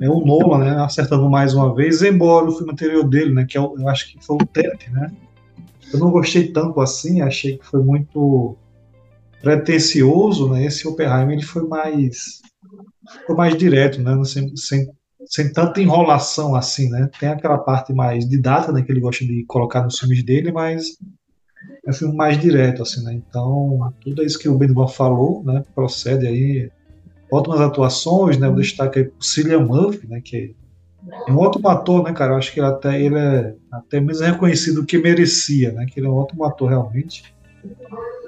é o Nolan, né, acertando mais uma vez, embora o filme anterior dele, né, que eu, é eu acho que foi o Tenet, né, eu não gostei tanto assim, achei que foi muito pretencioso, né, esse Oppenheimer ele foi mais ficou mais direto, né? Sem, sem, sem tanta enrolação assim, né? Tem aquela parte mais didática, né? Que ele gosta de colocar nos filmes dele, mas é um filme mais direto, assim, né? Então, tudo isso que o Benivan falou, né? Procede aí. Ótimas atuações, né? O destaque aí pro Cillian Murphy, né? Que é um ótimo ator, né, cara? Eu acho que ele até, ele é até mesmo reconhecido que merecia, né? Que ele é um ótimo ator, realmente.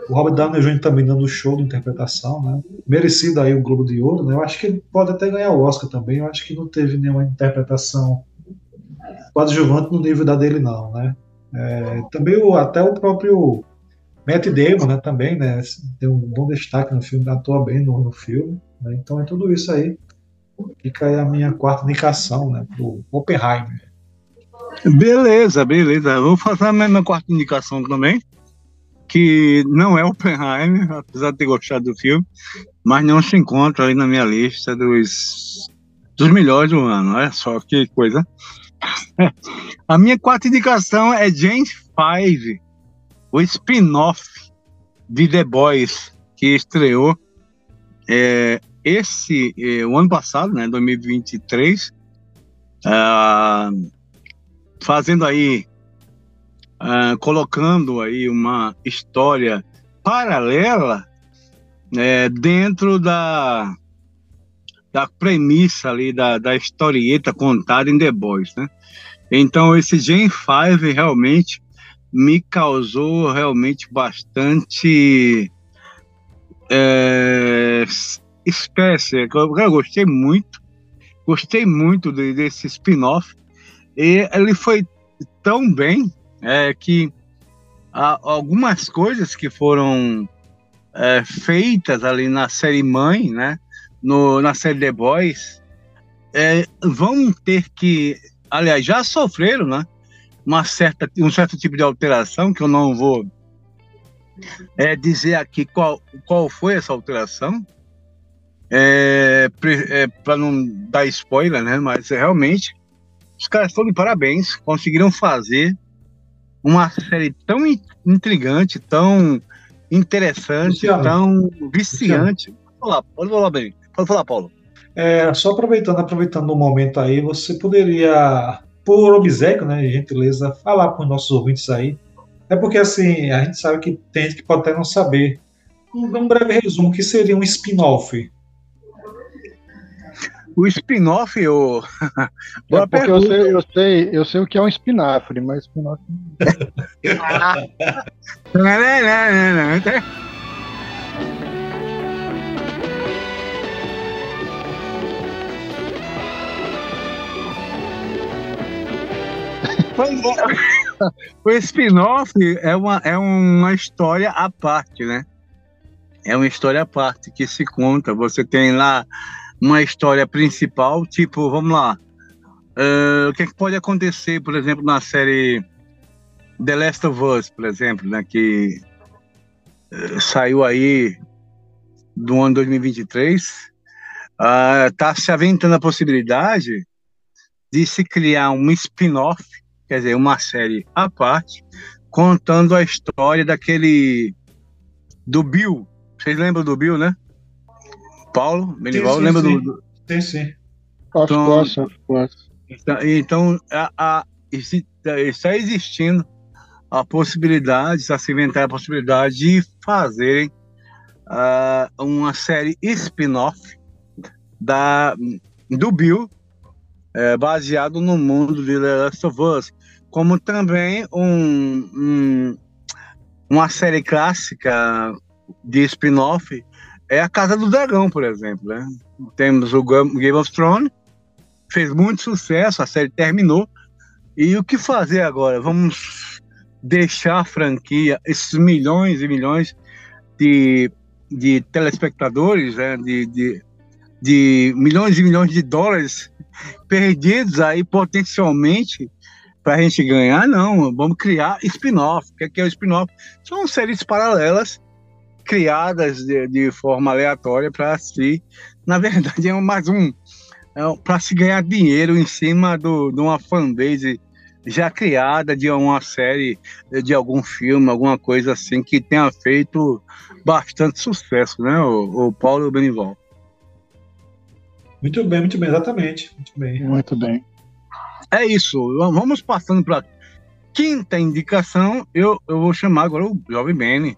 O Robert Downey Jr. também dando show de interpretação, né? Merecido aí o Globo de Ouro, né? Eu acho que ele pode até ganhar o Oscar também. Eu acho que não teve nenhuma interpretação coadjuvante no nível da dele, não, né? É, também o, até o próprio Matt Damon, né? Também, né? Tem um bom destaque no filme, atua bem no, no filme. Né? Então é tudo isso aí. Fica aí a minha quarta indicação, né? Pro Oppenheimer. Beleza, beleza. vou fazer a minha quarta indicação também que não é Oppenheimer, apesar de ter gostado do filme, mas não se encontra aí na minha lista dos, dos melhores do ano. Olha só que coisa. A minha quarta indicação é James Five, o spin-off de The Boys, que estreou é, esse é, o ano passado, né, 2023, uh, ah, fazendo aí uh, colocando aí uma história paralela é, dentro da, da premissa ali da, da historieta contada em The Boys, né? Então esse Gen 5 realmente me causou realmente bastante é, espécie. Eu, eu gostei muito, gostei muito de, desse spin-off e ele foi tão bem é, que algumas coisas que foram é, feitas ali na série mãe, né, no, na série The Boys, é, vão ter que, aliás, já sofreram, né, uma certa, um certo tipo de alteração que eu não vou é, dizer aqui qual, qual foi essa alteração, é, é, para não dar spoiler, né? Mas realmente os caras estão de parabéns, conseguiram fazer uma série tão intrigante, tão interessante, Luciano. tão viciante. Pode falar, pode falar bem. Pode falar, Paulo. É, só aproveitando, aproveitando o momento aí, você poderia, por obsequio, né, gentileza, falar para os nossos ouvintes aí. É porque assim, a gente sabe que tem gente que pode até não saber. Um, um breve resumo, que seria um spin-off o spin-off, o. é porque eu sei, eu, sei, eu sei o que é um espinafre, mas spin-off. o spin-off é uma, é uma história à parte, né? É uma história à parte que se conta. Você tem lá uma história principal, tipo, vamos lá, uh, o que, é que, pode acontecer, por exemplo, na série The Last of Us, por exemplo, né, que uh, saiu aí do ano 2023, está se aventando a possibilidade de se criar um spin-off, quer dizer, uma série à parte, contando a história daquele do Bill. Vocês lembram do Bill, né? Paulo Benival, lembra sim. do. Sim, sim. Então, então, então a, a, está existindo a possibilidade, está se inventar a possibilidade de fazerem uh, uma série spin-off da do Bill é, baseado no mundo de The Last of Us, como também um, um uma série clássica de spin-off é a Casa do Dragão, por exemplo. Né? Temos o Game of Thrones, fez muito sucesso, a série terminou. E o que fazer agora? Vamos deixar a franquia, esses milhões e milhões de, de telespectadores, né? de, de, de milhões e milhões de dólares perdidos aí potencialmente para a gente ganhar? Não, vamos criar spin-off. O que é, é o spin-off? São séries paralelas criadas de, de forma aleatória para se, na verdade, é mais um é para se ganhar dinheiro em cima do, de uma fanbase já criada de uma série, de algum filme, alguma coisa assim que tenha feito bastante sucesso, né, o, o Paulo Benival. Muito bem, muito bem, exatamente. Muito bem. Muito bem. É isso. Vamos passando para quinta indicação. Eu, eu vou chamar agora o Jovem Beni.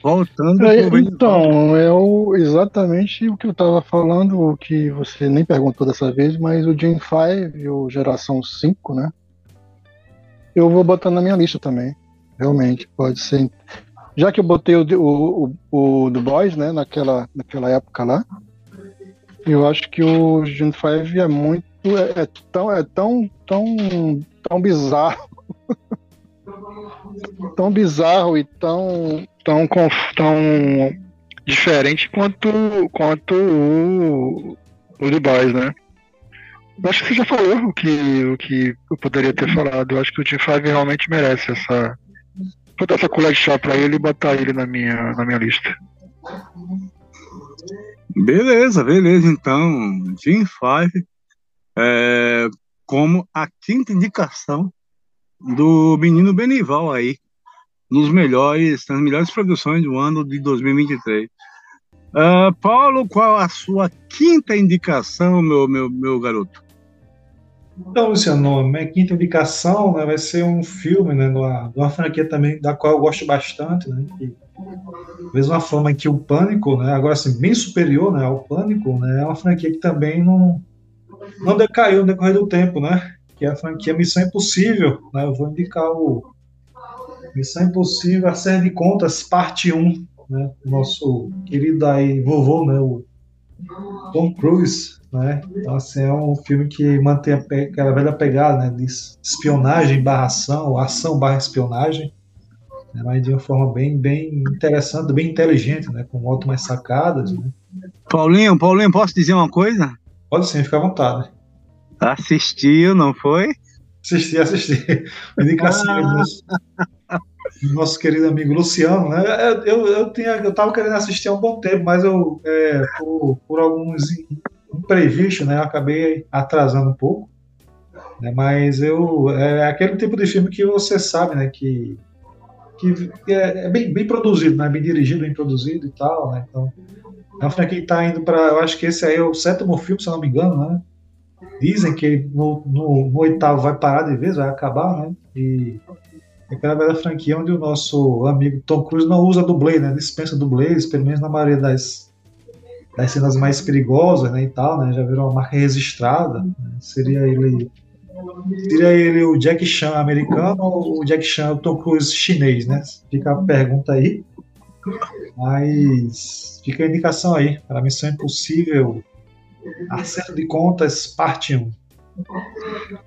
Voltando é, Então, é o, exatamente o que eu estava falando, o que você nem perguntou dessa vez, mas o Gen 5, o Geração 5, né? Eu vou botar na minha lista também. Realmente, pode ser. Já que eu botei o, o, o, o do Boys, né, naquela, naquela época lá, eu acho que o Gen 5 é muito. É, é tão, é tão, tão, tão bizarro. tão bizarro e tão tão, tão diferente quanto, quanto o, o The Boys, né? Acho que você já falou o que, o que eu poderia ter falado. Eu acho que o Team 5 realmente merece essa. Vou essa colher de chá pra ele e botar ele na minha, na minha lista. Beleza, beleza. Então, Team 5 é, como a quinta indicação do menino Benival aí, nos melhores, nas melhores produções do ano de 2023. Uh, ah, Paulo, qual a sua quinta indicação, meu, meu, meu garoto? Então, Luciano, minha quinta indicação né, vai ser um filme, né, de uma, franquia também da qual eu gosto bastante, né, que, da mesma forma que o Pânico, né, agora assim, bem superior né, ao Pânico, né, é uma franquia que também não, não decaiu no decorrer do tempo, né, que é a franquia Missão Impossível, né, eu vou indicar o Missão Impossível, a série de contas, parte 1, né, nosso querido aí vovô, né, o Tom Cruise, né? Então, assim, é um filme que mantém aquela velha pegada, né? De espionagem barra ação, ação barra espionagem, né? mas de uma forma bem, bem interessante, bem inteligente, né? Com ótimas sacadas, né? Paulinho, Paulinho, posso dizer uma coisa? Pode sim, fica à vontade. Assistiu, não foi? Assisti, assisti. Indicação ah nosso querido amigo Luciano, né? Eu, eu, tinha, eu tava querendo assistir há um bom tempo, mas eu, é, por, por, alguns imprevistos, né, eu acabei atrasando um pouco. Né, mas eu, é aquele tipo de filme que você sabe, né, que, que é, é bem, bem produzido, né, bem dirigido, bem produzido e tal, né, então é uma franquia que tá indo para, eu acho que esse aí é o sétimo filme, se eu não me engano, né, dizem que no, no, no oitavo vai parar de vez, vai acabar, né, e aquela velha franquia onde o nosso amigo Tom Cruise não usa dublê, né? Dispensa dublês, pelo menos na maioria das, das cenas mais perigosas, né, e tal, né? Já virou uma marca registrada. Né? Seria ele seria ele o Jack Chan americano ou o Jack Chan o Tom Cruise chinês, né? Fica a pergunta aí. Mas fica a indicação aí para Missão Impossível Acerto de Contas, parte 1.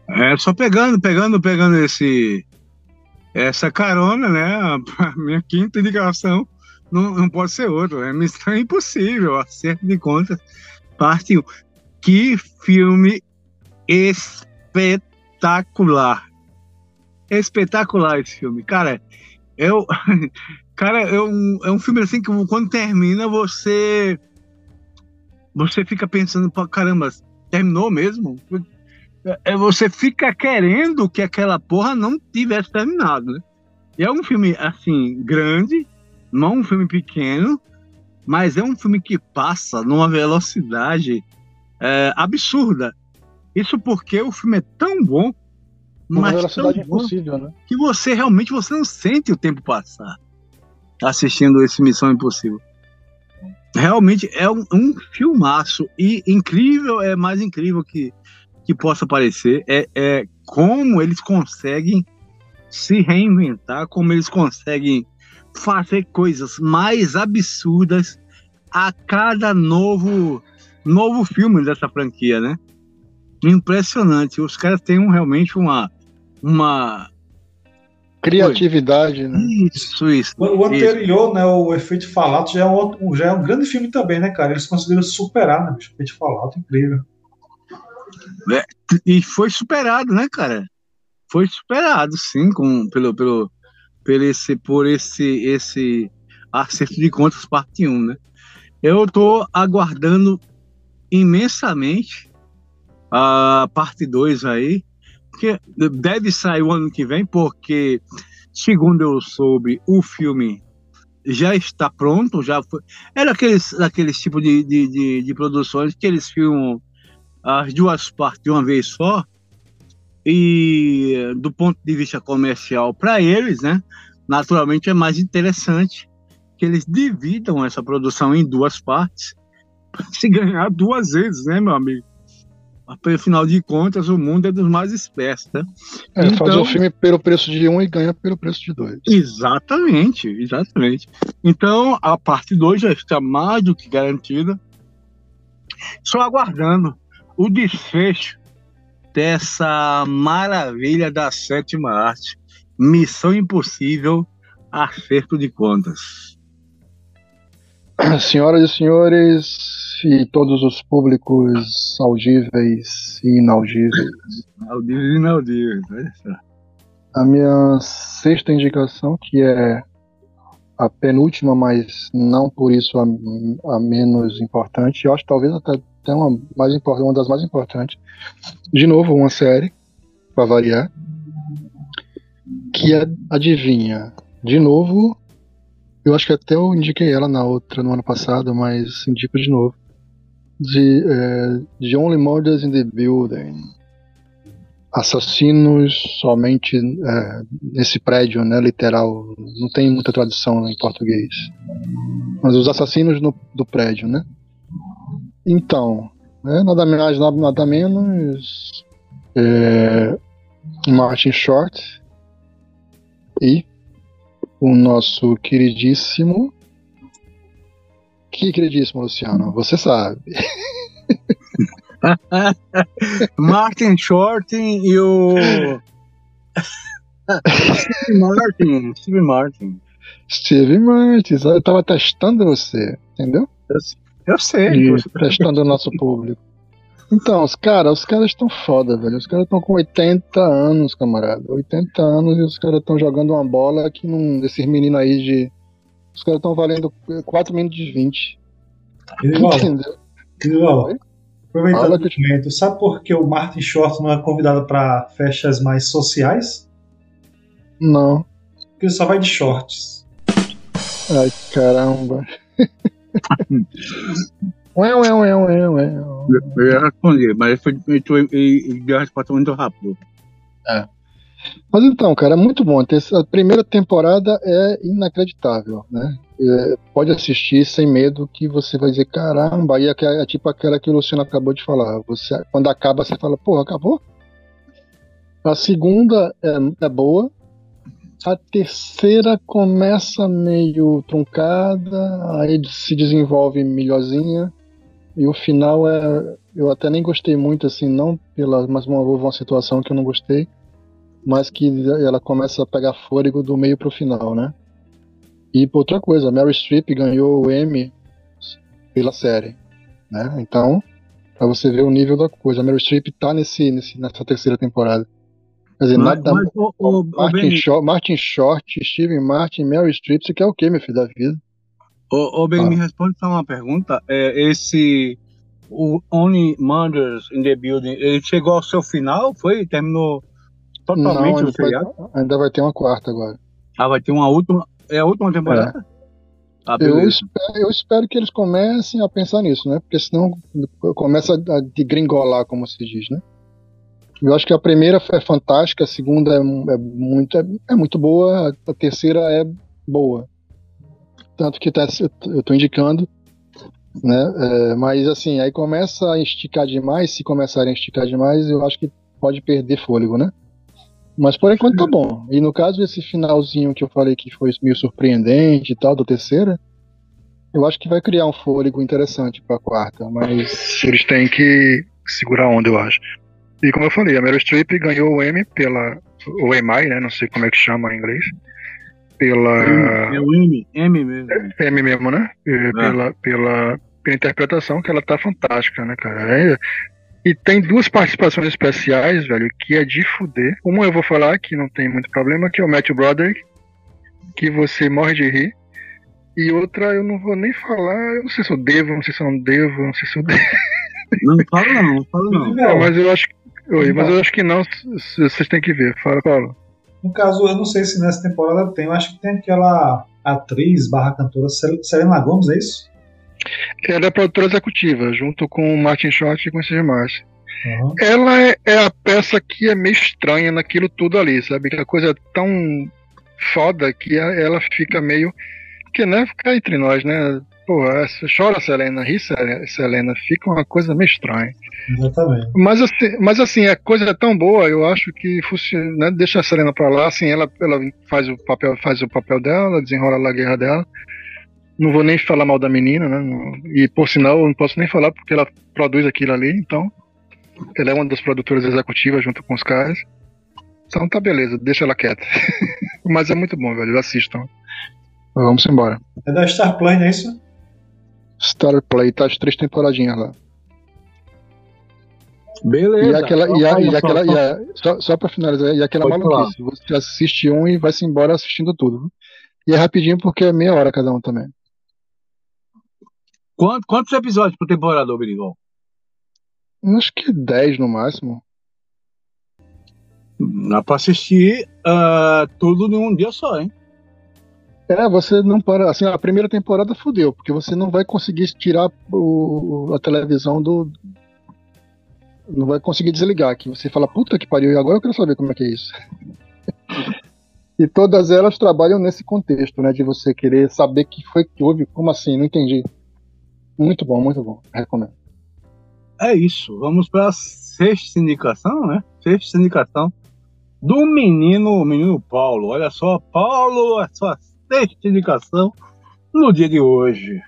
É, só pegando, pegando, pegando esse essa carona, né? A minha quinta indicação não, não pode ser outra. É Missão Impossível, acerto de contas, parte 1. Que filme espetacular! Espetacular esse filme. Cara, eu. Cara, é um, é um filme assim que quando termina, você. Você fica pensando, caramba, terminou mesmo? É, você fica querendo que aquela porra não tivesse terminado, né? E é um filme, assim, grande, não um filme pequeno, mas é um filme que passa numa velocidade é, absurda. Isso porque o filme é tão bom, uma mas tão impossível, né? que você realmente você não sente o tempo passar assistindo esse Missão Impossível. Realmente é um, um filmaço e incrível, é mais incrível que que possa parecer, é, é como eles conseguem se reinventar, como eles conseguem fazer coisas mais absurdas a cada novo novo filme dessa franquia, né? Impressionante. Os caras têm um, realmente uma uma criatividade, né? Isso, isso. O, o anterior, isso. né, o Efeito Fallout já é, um outro, já é um grande filme também, né, cara? Eles conseguiram superar, né? O Efeito Fallout, incrível. É, e foi superado, né, cara? Foi superado, sim, com, pelo, pelo, pelo esse, por esse, esse acerto de contas parte 1, né? Eu estou aguardando imensamente a parte 2 aí, que deve sair o ano que vem, porque, segundo eu soube, o filme já está pronto, já foi. Era aqueles, aqueles tipo de, de, de, de produções que eles filmam as duas partes de uma vez só, e do ponto de vista comercial para eles, né, naturalmente é mais interessante que eles dividam essa produção em duas partes para se ganhar duas vezes, né, meu amigo? Afinal de contas, o mundo é dos mais espertos, né? É, então, fazer o filme pelo preço de um e ganhar pelo preço de dois. Exatamente, exatamente. Então, a parte 2 já está mais do que garantida. Só aguardando o desfecho dessa maravilha da sétima arte. Missão Impossível, acerto de contas. Senhoras e senhores, e todos os públicos audíveis e inaudíveis. Audíveis e inaudíveis, olha só. A minha sexta indicação, que é a penúltima, mas não por isso a, a menos importante, eu acho talvez até até uma, mais importante, uma das mais importantes. De novo, uma série, para variar, que é Adivinha. De novo, eu acho que até eu indiquei ela na outra, no ano passado, mas indico de novo. De, é, de Only Murders in the Building. assassinos somente é, nesse prédio, né, literal, não tem muita tradução em português. Mas os assassinos no, do prédio, né? Então, né, nada mais, nada, menos é, Martin Short e o nosso queridíssimo que queridíssimo, Luciano? Você sabe. Martin Shorten e o. Steve Martin. Steve Martin. Steve Martin. Eu tava testando você, entendeu? Eu, eu sei. E testando o nosso público. Então, os caras, os caras estão foda, velho. Os caras estão com 80 anos, camarada. 80 anos e os caras estão jogando uma bola que não. Desses meninos aí de. Os caras estão valendo 4 minutos de 20. Entendeu? Entendeu? Aproveitando o momento, sabe por que o Martin Short não é convidado para festas mais sociais? Não. Porque ele só vai de shorts. Ai, caramba. ué, ué, ué, ué, ué. Eu ia responder, mas ele deu a resposta muito rápido. É. Mas então, cara, é muito bom. A primeira temporada é inacreditável, né? É, pode assistir sem medo que você vai dizer, caramba, e é, é tipo aquela que o Luciano acabou de falar. Você, quando acaba, você fala, porra, acabou? A segunda é, é boa. A terceira começa meio truncada, aí se desenvolve melhorzinha. E o final é. Eu até nem gostei muito, assim, não pela. Mas uma, uma situação que eu não gostei mas que ela começa a pegar fôlego do meio pro final, né? E outra coisa, Mary Streep ganhou o Emmy pela série, né? Então, para você ver o nível da coisa, a Mary Streep tá nesse, nesse nessa terceira temporada. Quer dizer, mas, nada, mas, o, o, Martin, o Short, Martin Short, Steven Martin, Mary Streep, você quer o quê, meu filho, da vida? Ô, ô Ben, ah. me responde só uma pergunta. É, esse o Only Mothers in the Building, ele chegou ao seu final? Foi? Terminou totalmente Não, ainda, vai, ainda vai ter uma quarta agora. Ah, vai ter uma última. É a última temporada? É. Ah, eu, espero, eu, espero, que eles comecem a pensar nisso, né? Porque senão começa a degringolar, como se diz, né? Eu acho que a primeira é fantástica, a segunda é, é muito, é, é, muito boa, a terceira é boa. Tanto que tá, eu estou indicando, né? É, mas assim, aí começa a esticar demais, se começarem a esticar demais, eu acho que pode perder fôlego, né? Mas por enquanto tá bom. E no caso desse finalzinho que eu falei que foi meio surpreendente e tal, da terceira, eu acho que vai criar um fôlego interessante pra quarta, mas eles têm que segurar onda, eu acho. E como eu falei, a Meryl Streep ganhou o Emmy pela. O EMI, né? Não sei como é que chama em inglês. Pela. É o Emmy, Emmy mesmo. É, Emmy mesmo, né? É. Pela, pela, pela interpretação que ela tá fantástica, né, cara? É, e tem duas participações especiais, velho, que é de fuder. Uma eu vou falar, que não tem muito problema, que é o Matthew Broderick, que você morre de rir. E outra eu não vou nem falar, eu não sei se eu devo, não sei se eu não devo, não sei se eu devo. Não fala não, não fala não. não mas eu acho Oi, mas eu acho que não, vocês têm que ver. Fala, Paulo. No caso, eu não sei se nessa temporada tem, eu acho que tem aquela atriz barra cantora Selena Gomes, é isso? Ela é produtora executiva, junto com o Martin Short e com o Martin. Uhum. Ela é, é, a peça que é meio estranha naquilo tudo ali, sabe? Que a coisa é tão foda que ela fica meio. Que, né? Ficar entre nós, né? Pô, chora Selena, ri Selena, fica uma coisa meio estranha. Exatamente. Mas assim, mas assim, a coisa é tão boa, eu acho que funciona, né? deixa a Selena pra lá, assim, ela, ela faz o papel, faz o papel dela, desenrola a guerra dela. Não vou nem falar mal da menina, né? E por sinal, eu não posso nem falar porque ela produz aquilo ali, então. Ela é uma das produtoras executivas junto com os caras. Então tá beleza, deixa ela quieta. Mas é muito bom, velho. Assistam. Vamos embora. É da Star Play, não é isso? Star Play, tá as três temporadinhas lá. Beleza. E aquela, e a, e aquela, e a, só, só pra finalizar, e aquela Pode maluquice. Falar. Você assiste um e vai se embora assistindo tudo. E é rapidinho porque é meia hora cada um também. Quantos, quantos episódios por temporada, Benigol? Acho que 10 no máximo. Dá pra assistir uh, tudo em um dia só, hein? É, você não para. Assim, a primeira temporada fudeu, porque você não vai conseguir tirar o, a televisão do. não vai conseguir desligar aqui. Você fala, puta que pariu, e agora eu quero saber como é que é isso. e todas elas trabalham nesse contexto, né? De você querer saber que foi que houve, como assim? Não entendi. Muito bom, muito bom. Recomendo. É isso. Vamos para a sexta indicação, né? Sexta indicação do menino, menino Paulo. Olha só, Paulo, a sua sexta indicação no dia de hoje.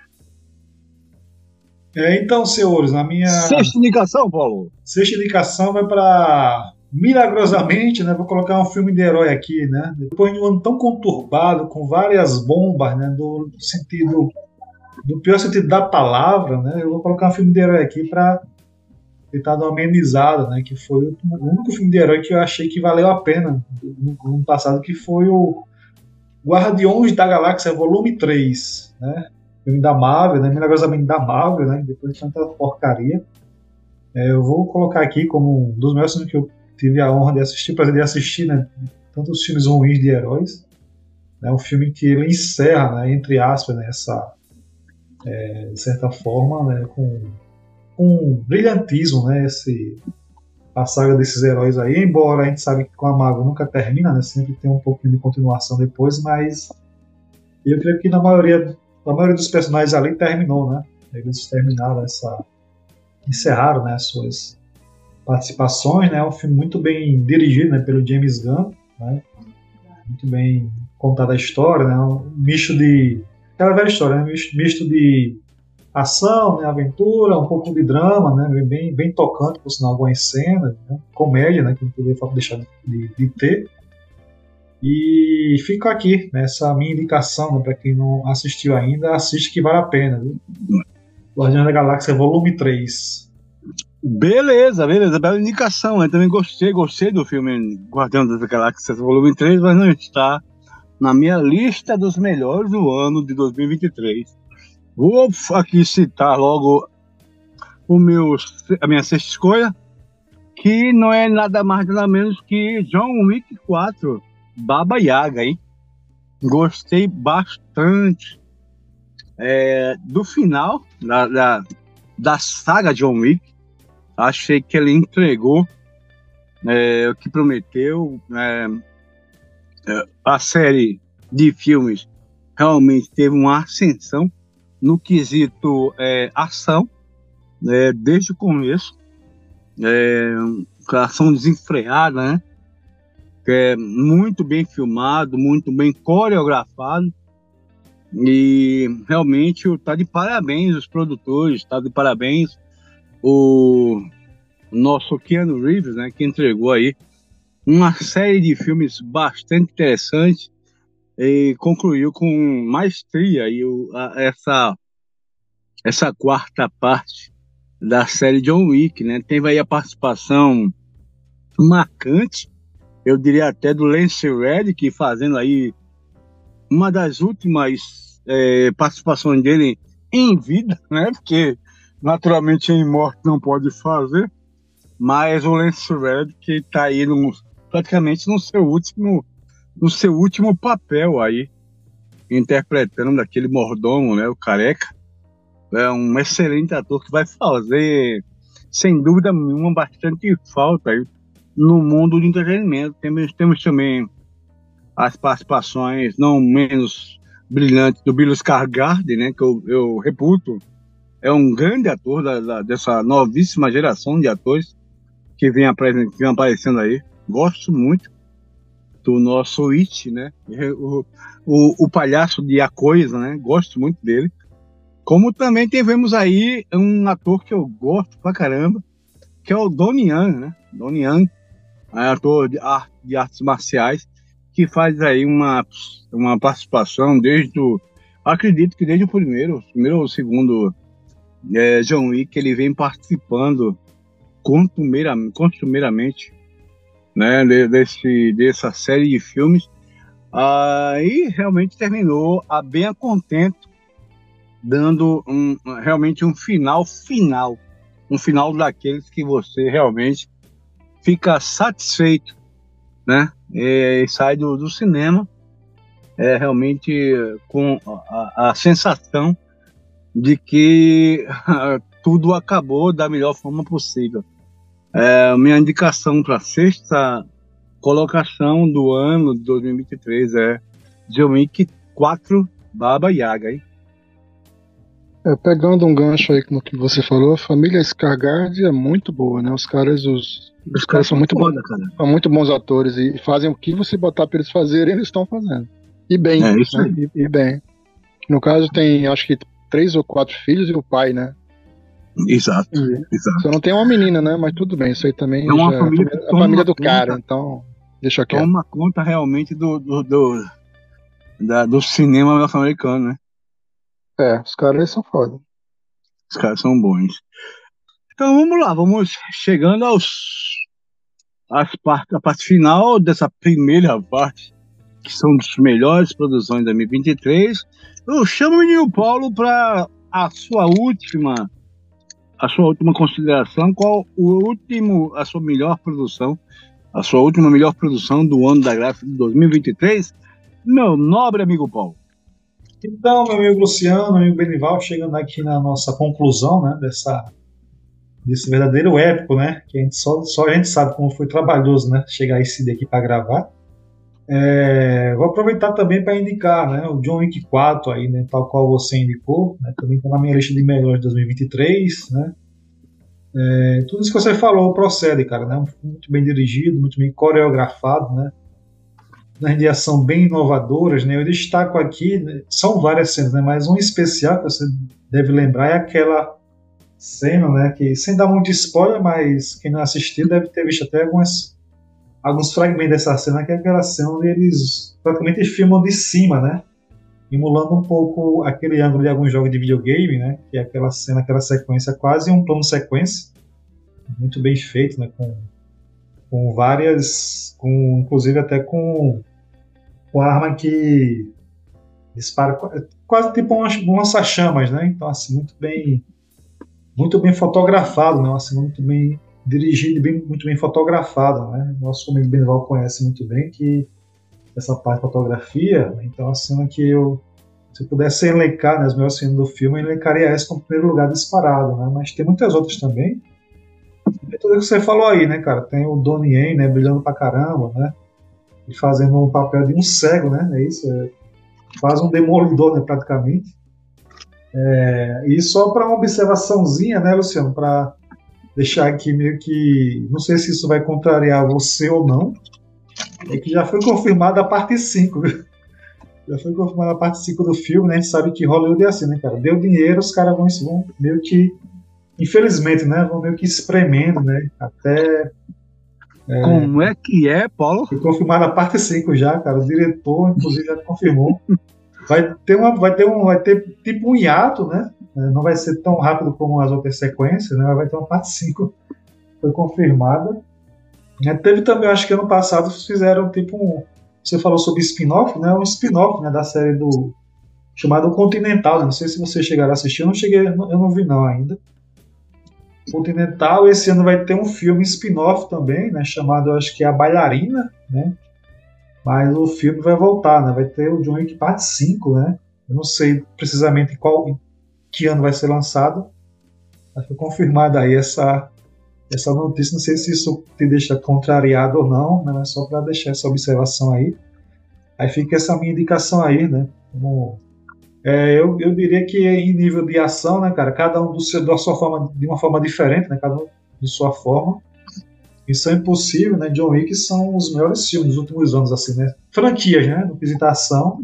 É, então, senhores, na minha. Sexta indicação, Paulo? Sexta indicação vai para. Milagrosamente, né? Vou colocar um filme de herói aqui, né? Depois de um ano tão conturbado, com várias bombas, né? Do, do sentido. Do pior sentido da palavra, né? Eu vou colocar um filme de herói aqui para tentar dar uma amenizada, né? Que foi o único filme de herói que eu achei que valeu a pena no ano passado, que foi o Guardiões da Galáxia Volume 3, né? Filme da Marvel, né? Milagrosamente da Marvel, né? Depois de tanta porcaria. É, eu vou colocar aqui como um dos melhores filmes que eu tive a honra de assistir, prazer de assistir, né? Tantos filmes ruins de heróis. É um filme que ele encerra, né, entre aspas, né, essa, é, de certa forma, né, com com brilhantismo, né? Esse, a saga desses heróis aí, embora a gente sabe que com a Marvel nunca termina, né? Sempre tem um pouquinho de continuação depois, mas eu creio que na maioria, a maioria dos personagens ali terminou, né? Eles terminaram essa. encerraram né, as suas participações, né? Um filme muito bem dirigido né, pelo James Gunn, né? Muito bem contada a história, né? Um misto de. Aquela velha história, né? Misto de ação, né, aventura, um pouco de drama, né, bem, bem tocante, por sinal, algumas cenas, né, comédia, né, que não poderia deixar de, de, ter. E fica aqui, né, essa minha indicação, né, para quem não assistiu ainda, assiste que vale a pena. Guardião da Galáxia Volume 3. Beleza, beleza, bela indicação. Eu também gostei, gostei do filme Guardião das Galáxias Volume 3, mas não está na minha lista dos melhores do ano de 2023. Vou aqui citar logo o meu, a minha sexta escolha, que não é nada mais nada menos que John Wick 4, Baba Yaga, hein? Gostei bastante é, do final da, da, da, saga John Wick. Achei que ele entregou é, o que prometeu. É, é a série de filmes realmente teve uma ascensão no quesito é, ação, é, desde o começo, é, ação desenfreada, né? É muito bem filmado, muito bem coreografado. E realmente está de parabéns os produtores, está de parabéns o nosso Keanu Reeves, né, que entregou aí uma série de filmes bastante interessantes e concluiu com maestria e o, a, essa essa quarta parte da série John Wick, né? Teve aí a participação marcante, eu diria até do Lance Reddick fazendo aí uma das últimas é, participações dele em vida, né? Porque naturalmente em morte não pode fazer, mas o Lance Reddick está aí no, praticamente no seu último no seu último papel aí, interpretando aquele mordomo, né, o careca. É um excelente ator que vai fazer, sem dúvida nenhuma, bastante falta aí no mundo do entretenimento. Temos, temos também as participações não menos brilhantes do Bill Skarsgård, né, que eu, eu reputo é um grande ator da, da, dessa novíssima geração de atores que vem, que vem aparecendo aí. Gosto muito do nosso It, né? O, o, o, palhaço de A Coisa, né? Gosto muito dele. Como também tivemos aí um ator que eu gosto pra caramba, que é o Donnie Yang, né? Donnie Yang, é ator de, de artes marciais, que faz aí uma, uma participação desde o. Acredito que desde o primeiro, primeiro ou segundo é, John Wick, ele vem participando costumeiramente né, desse, dessa série de filmes. Uh, e realmente terminou a bem a contento, dando um, realmente um final final, um final daqueles que você realmente fica satisfeito, né? E, e sai do, do, cinema é realmente com a, a sensação de que tudo acabou da melhor forma possível. É, minha indicação para sexta colocação do ano de 2023 é Wick 4 Baba Yaga, hein? É, pegando um gancho aí no que você falou, a família Scargard é muito boa, né? Os caras, os, os, os caras são muito bons, são muito bons atores e fazem o que você botar para eles fazerem, eles estão fazendo. E bem, é, né? e, e, bem. No caso tem, acho que três ou quatro filhos e o pai, né? Exato, e, exato. Só não tem uma menina, né? Mas tudo bem, isso aí também é uma já, família, a família do conta, cara, então deixa quieto. Toma conta realmente do, do, do, da, do cinema norte-americano, né? É, os caras são foda. Os caras são bons. Então vamos lá, vamos chegando aos as part, a parte final dessa primeira parte, que são das melhores produções de 2023. Eu chamo o menino Paulo para a sua última a sua última consideração, qual o último, a sua melhor produção, a sua última melhor produção do ano da gráfica de 2023, meu nobre amigo Paulo. Então, meu amigo Luciano, meu amigo Benival, chegando aqui na nossa conclusão, né, dessa desse verdadeiro épico, né, que a gente só, só a gente sabe como foi trabalhoso, né, chegar esse daqui para gravar. É, vou aproveitar também para indicar, né, o John Wick 4 aí, né, tal qual você indicou, né, também está na minha lista de melhores de 2023, né. É, tudo isso que você falou procede, cara, né, muito bem dirigido, muito bem coreografado, né, nas de ação bem inovadoras, né? Eu destaco aqui, né, são várias cenas, né? Mas um especial que você deve lembrar é aquela cena, né? Que sem dar muito spoiler, mas quem não assistiu deve ter visto até algumas, alguns fragmentos dessa cena, que é aquela cena onde eles praticamente filmam de cima, né? Emulando um pouco aquele ângulo de alguns jogos de videogame, né? Que é aquela cena, aquela sequência, quase um plano sequência, muito bem feito, né? Com, com várias, com inclusive até com com arma que dispara quase tipo um lança-chamas, né? Então, assim, muito bem muito bem fotografado, né? Assim, muito bem dirigido, bem, muito bem fotografado, né? Nosso amigo Benval conhece muito bem que essa parte de fotografia, né? então a cena que eu se eu pudesse elencar né, as melhores cenas do filme, eu elencaria essa como primeiro lugar disparado, né? Mas tem muitas outras também. E tudo que você falou aí, né, cara? Tem o Donnie Yen, né, brilhando pra caramba, né? e fazendo um papel de um cego, né? É isso, é, faz um demolidor, né, praticamente. É, e só para uma observaçãozinha, né, Luciano, para deixar aqui meio que, não sei se isso vai contrariar você ou não, é que já foi confirmada a parte 5, Já foi confirmada a parte 5 do filme, né? A gente sabe que Hollywood é assim, né, cara? Deu dinheiro, os caras vão, vão meio que, infelizmente, né? Vão meio que espremendo, né? Até é, Como é que é, Paulo? Foi confirmada a parte 5 já, cara. O diretor, inclusive, já confirmou. Vai ter, uma, vai ter, um, vai ter tipo um hiato, né? É, não vai ser tão rápido como as outras sequências, né? Vai ter uma parte 5 foi confirmada. É, teve também, acho que ano passado fizeram tipo um. Você falou sobre spin-off, né? Um spin-off né, da série do. chamado Continental. Não sei se você chegaram a assistir, eu não cheguei, eu não vi não ainda. Continental. Esse ano vai ter um filme spin-off também, né, chamado, acho que é A Bailarina, né? Mas o filme vai voltar, né? Vai ter o John Wick parte 5, né? Eu não sei precisamente qual que ano vai ser lançado. Mas foi confirmada aí essa essa notícia, não sei se isso te deixa contrariado ou não, né? Mas só para deixar essa observação aí. Aí fica essa minha indicação aí, né? Como é, eu, eu diria que em nível de ação, né, cara, cada um do seu, da sua forma, de uma forma diferente, né, cada um de sua forma. Isso é impossível, né? John Wick são os melhores filmes dos últimos anos, assim, né? Franquias, né? No quesito ação,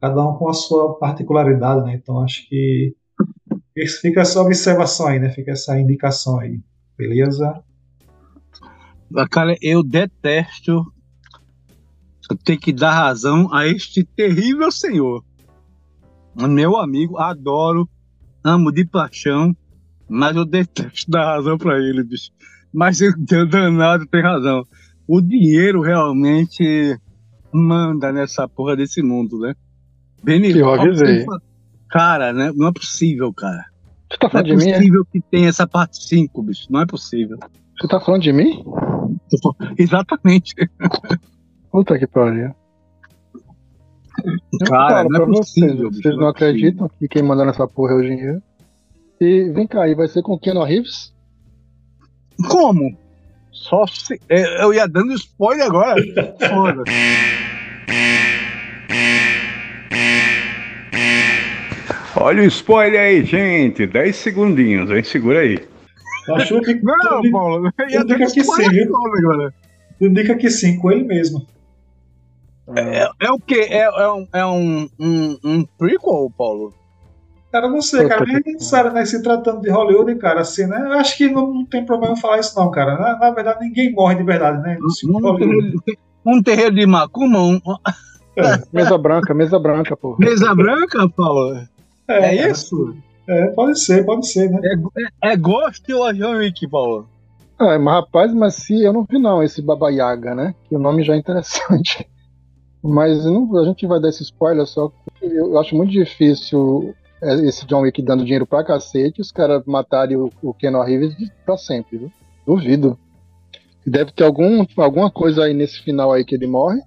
cada um com a sua particularidade, né? Então acho que fica essa observação aí, né? Fica essa indicação aí, beleza? Cara, eu detesto ter que dar razão a este terrível senhor meu amigo, adoro, amo de paixão, mas eu detesto dar razão para ele, bicho. Mas o danado tem razão. O dinheiro realmente manda nessa porra desse mundo, né? Beni, que eu avisei. Cara, né? Não é possível, cara. Você tá falando não é de mim? Não é possível que tenha essa parte 5, bicho. Não é possível. Você tá falando de mim? Exatamente. Puta que pariu. Cara, não é possível. Vocês, vocês não, é acreditam que quem manda nessa porra é o dinheiro. E vem cá, e vai ser com Keanu Reeves? Como? Só se. é, Eu ia dando spoiler agora. Foda. Olha o spoiler aí, gente. 10 segundinhos, hein? Segura aí. Acho que Não, Paulo. Ia indica que sim, viu? agora. tudo indica que sim, com ele mesmo. É, é o quê? É, é um, é um, um, um prequel, Paulo? Cara, não sei, cara, nem é necessário, né? Se tratando de Hollywood, cara, assim, né? Eu acho que não, não tem problema falar isso, não, cara. Na, na verdade, ninguém morre de verdade, né? Um terreiro, um terreiro de Macumba, um, Mesa branca, mesa branca, pô. mesa branca, Paulo? É, cara, isso? É, pode ser, pode ser, né? É, é Ghost ou a John Wick, Paulo? Ah, mas rapaz, mas se eu não vi não esse Baba Yaga, né? Que o nome já é interessante. Mas não- a gente vai dar esse spoiler só. Eu, acho muito difícil é, esse John Wick dando dinheiro pra cacete e os caras matarem o, o Keanu Reeves pra sempre, viu? Duvido. Deve ter algum, alguma coisa aí nesse final aí que ele morre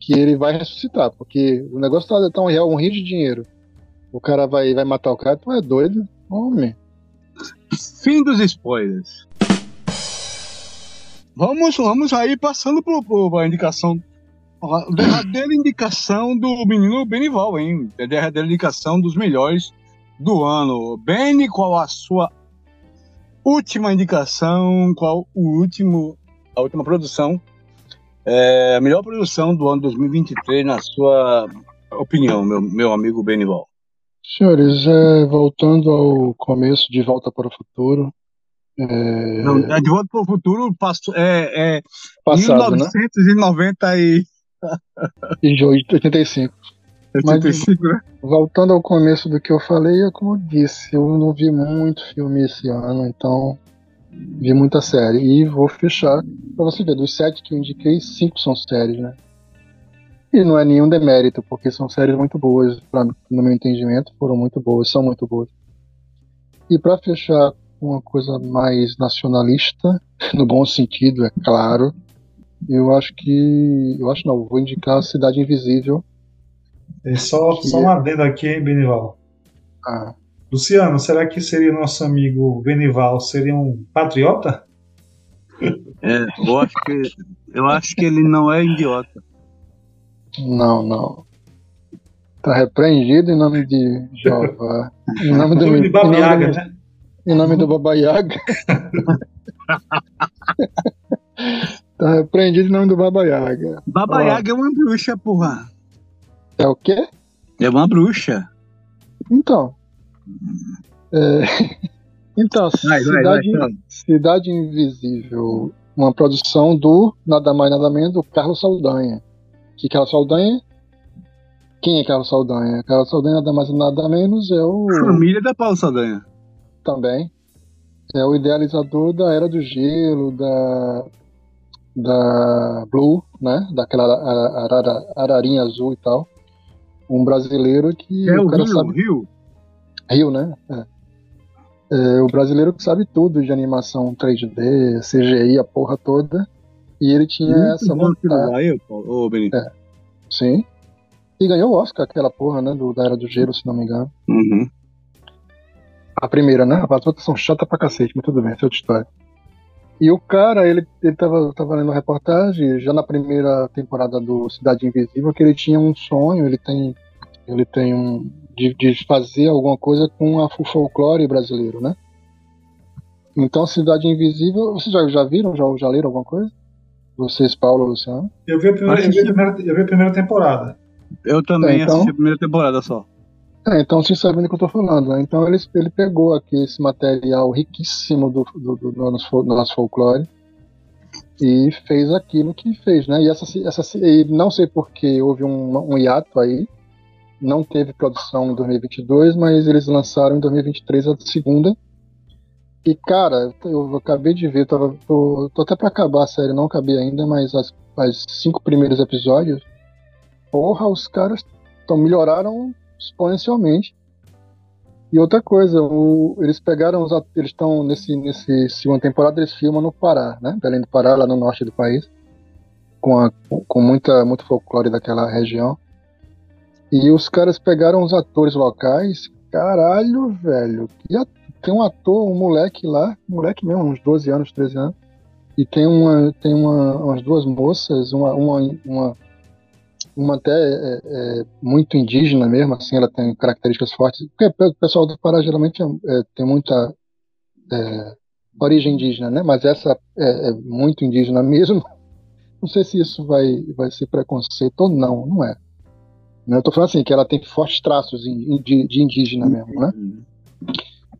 que ele vai ressuscitar, porque o negócio tá, tá um real, um rio de dinheiro. O cara vai, vai matar o cara, tu é doido? Homem. Fim dos spoilers. Vamos, vamos aí passando pro, pra indicação. A derradeira indicação do menino Benival, hein? A derradeira indicação dos melhores do ano. Beni, qual a sua última indicação? Qual o último, a última produção? É, a melhor produção do ano 2023, na sua opinião, meu, meu amigo Benival. Senhores, é, voltando ao começo de Volta para o Futuro, é, Não, De Volta para o Futuro passou, é, é passado, né? 1990 e E de 85. Mas- 85, né? Voltando ao começo do que eu falei, é como eu disse, eu não vi muito filme esse ano, então vi muita série. E vou fechar pra você ver, dos sete que eu indiquei, cinco são séries, né? E não é nenhum demérito, porque são séries muito boas, pra, no meu entendimento, foram muito boas, são muito boas. E pra fechar com uma coisa mais nacionalista, no bom sentido, é claro, eu acho que. Eu acho não, vou indicar Cidade Invisível. É só, Que só é- um adendo aqui, hein, Benival? Ah, Luciano, será que seria nosso amigo Benival seria um patriota? É, eu acho que eu acho que ele não é idiota. Não, não. Tá repreendido em nome de Jeová. Em nome do, Nome Baba nome Yaga, do, né? em nome do Baba Yaga. tá repreendido em nome do Baba Yaga. Baba Ó. Yaga é uma bruxa, porra. É o quê? É uma bruxa. Então. É, Então, Vai, vai, Cidade, vai. Cidade Invisível, uma produção do nada mais nada menos do Carlos Saldanha. Que Carlos Saldanha? Quem é Carlos Saldanha? Carlos Saldanha nada mais nada menos é o Família da Paulo Saldanha. também. É o idealizador da Era do Gelo, da da Blue, né? Daquela ara- arara- ararinha azul e tal. Um brasileiro que É o cara Rio, sabe Rio. Rio, né? É. É, o brasileiro que sabe tudo de animação 3D, CGI, a porra toda. E ele tinha Muito essa vontade. eu, Paulo. Ô, Benito. Sim. E ganhou o Oscar, aquela porra, né? Do, da Era do Gelo, se não me engano. Uhum. A primeira, né? As outras são chatas pra cacete, mas tudo bem, essa é outra história. E o cara, ele, ele tava, tava lendo reportagem, já na primeira temporada do Cidade Invisível, que ele tinha um sonho, ele tem. Ele tem um. De, de fazer alguma coisa com a, o folclore brasileiro, né? Então, Cidade Invisível. Vocês já, já viram? Já, já leram alguma coisa? Vocês, Paulo, Luciano? Eu vi a primeira, eu vi a primeira, eu vi a primeira temporada. Eu também É, então- assisti a primeira temporada só. É, então vocês sabem do que eu tô falando, né? Então ele, ele pegou aqui esse material riquíssimo do, do, do, do nosso, nosso folclore e fez aquilo que fez, né? E essa, essa e não sei porque houve um, um hiato aí, não teve produção em 2022, mas eles lançaram em 2023 a segunda. E cara, eu acabei de ver, tava, tô, tô até pra acabar a série, não acabei ainda, mas as, as cinco primeiros episódios, porra, os caras tão, melhoraram exponencialmente. E outra coisa, o- eles pegaram os eles estão nesse nesse segunda temporada eles filmam no Pará, né? Belém do Pará, lá no norte do país, com a, com muita muito folclore daquela região. E os caras pegaram os atores locais, caralho, velho, que, a- tem um ator, um moleque lá, moleque mesmo, uns 12 anos, 13 anos, e tem uma, tem uma, umas duas moças, uma, uma, uma, uma até é, é, muito indígena mesmo, assim, ela tem características fortes, porque o pessoal do Pará geralmente é, é tem muita é, origem indígena, né? Mas essa é, é, muito indígena mesmo. Não sei se isso vai, vai ser preconceito ou não, não é. Eu tô falando assim, que ela tem fortes traços de, de indígena mesmo, né?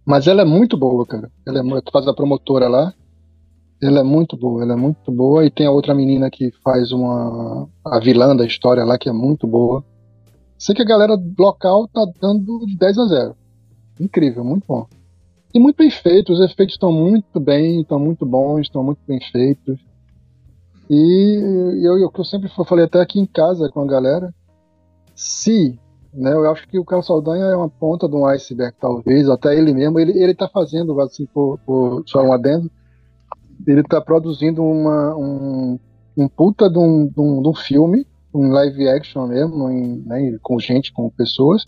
Mas ela é muito boa, cara. Ela é, faz a promotora lá. Ela é muito boa, ela é muito boa. E tem a outra menina que faz uma. a vilã da história lá, que é muito boa. Sei que a galera local tá dando de 10 a 0. Incrível, muito bom. E muito bem feito, os efeitos estão muito bem, estão muito bons, estão muito bem feitos. E eu, eu, eu sempre falei até aqui em casa com a galera, se, né, eu acho que o Carlos Saldanha é uma ponta de um iceberg, talvez, até ele mesmo, ele, ele tá fazendo, assim, por, por só um adendo, ele tá produzindo uma, um, um puta de um, de um, de um filme, um live action mesmo, em, né, com gente, com pessoas,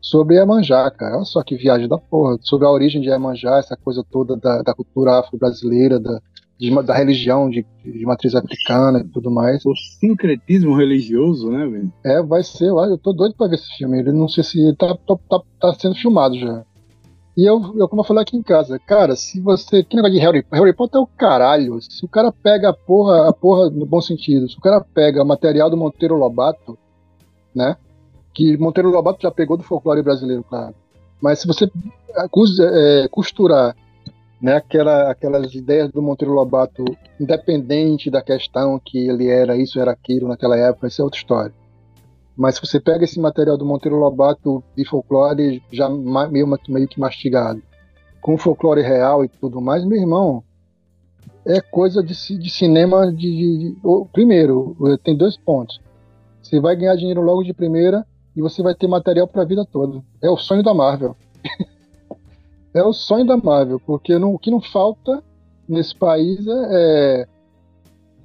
sobre Iemanjá, cara. Olha só que viagem da porra. Sobre a origem de Iemanjá, essa coisa toda da, da cultura afro-brasileira, da, de, da religião de, de, matriz africana e tudo mais. O sincretismo religioso, né, velho? É, vai ser. Eu tô doido pra ver esse filme. Ele não sei se tá, tá, tá, tá sendo filmado já. E eu, eu, como eu falei aqui em casa, cara, se você. Que negócio de Harry, Harry Potter é o caralho. Se o cara pega a porra, a porra no bom sentido, se o cara pega material do Monteiro Lobato, né? que Monteiro Lobato já pegou do folclore brasileiro, claro. Mas se você é, costurar né, aquela, aquelas ideias do Monteiro Lobato, independente da questão que ele era isso, era aquilo naquela época, isso é outra história. Mas se você pega esse material do Monteiro Lobato de folclore já meio, meio que mastigado, com folclore real e tudo mais, meu irmão, é coisa de, de cinema de, de, de, Primeiro, tem dois pontos. Você vai ganhar dinheiro logo de primeira e você vai ter material para a vida toda. É o sonho da Marvel. é o sonho da Marvel, porque não, o que não falta nesse país é, é,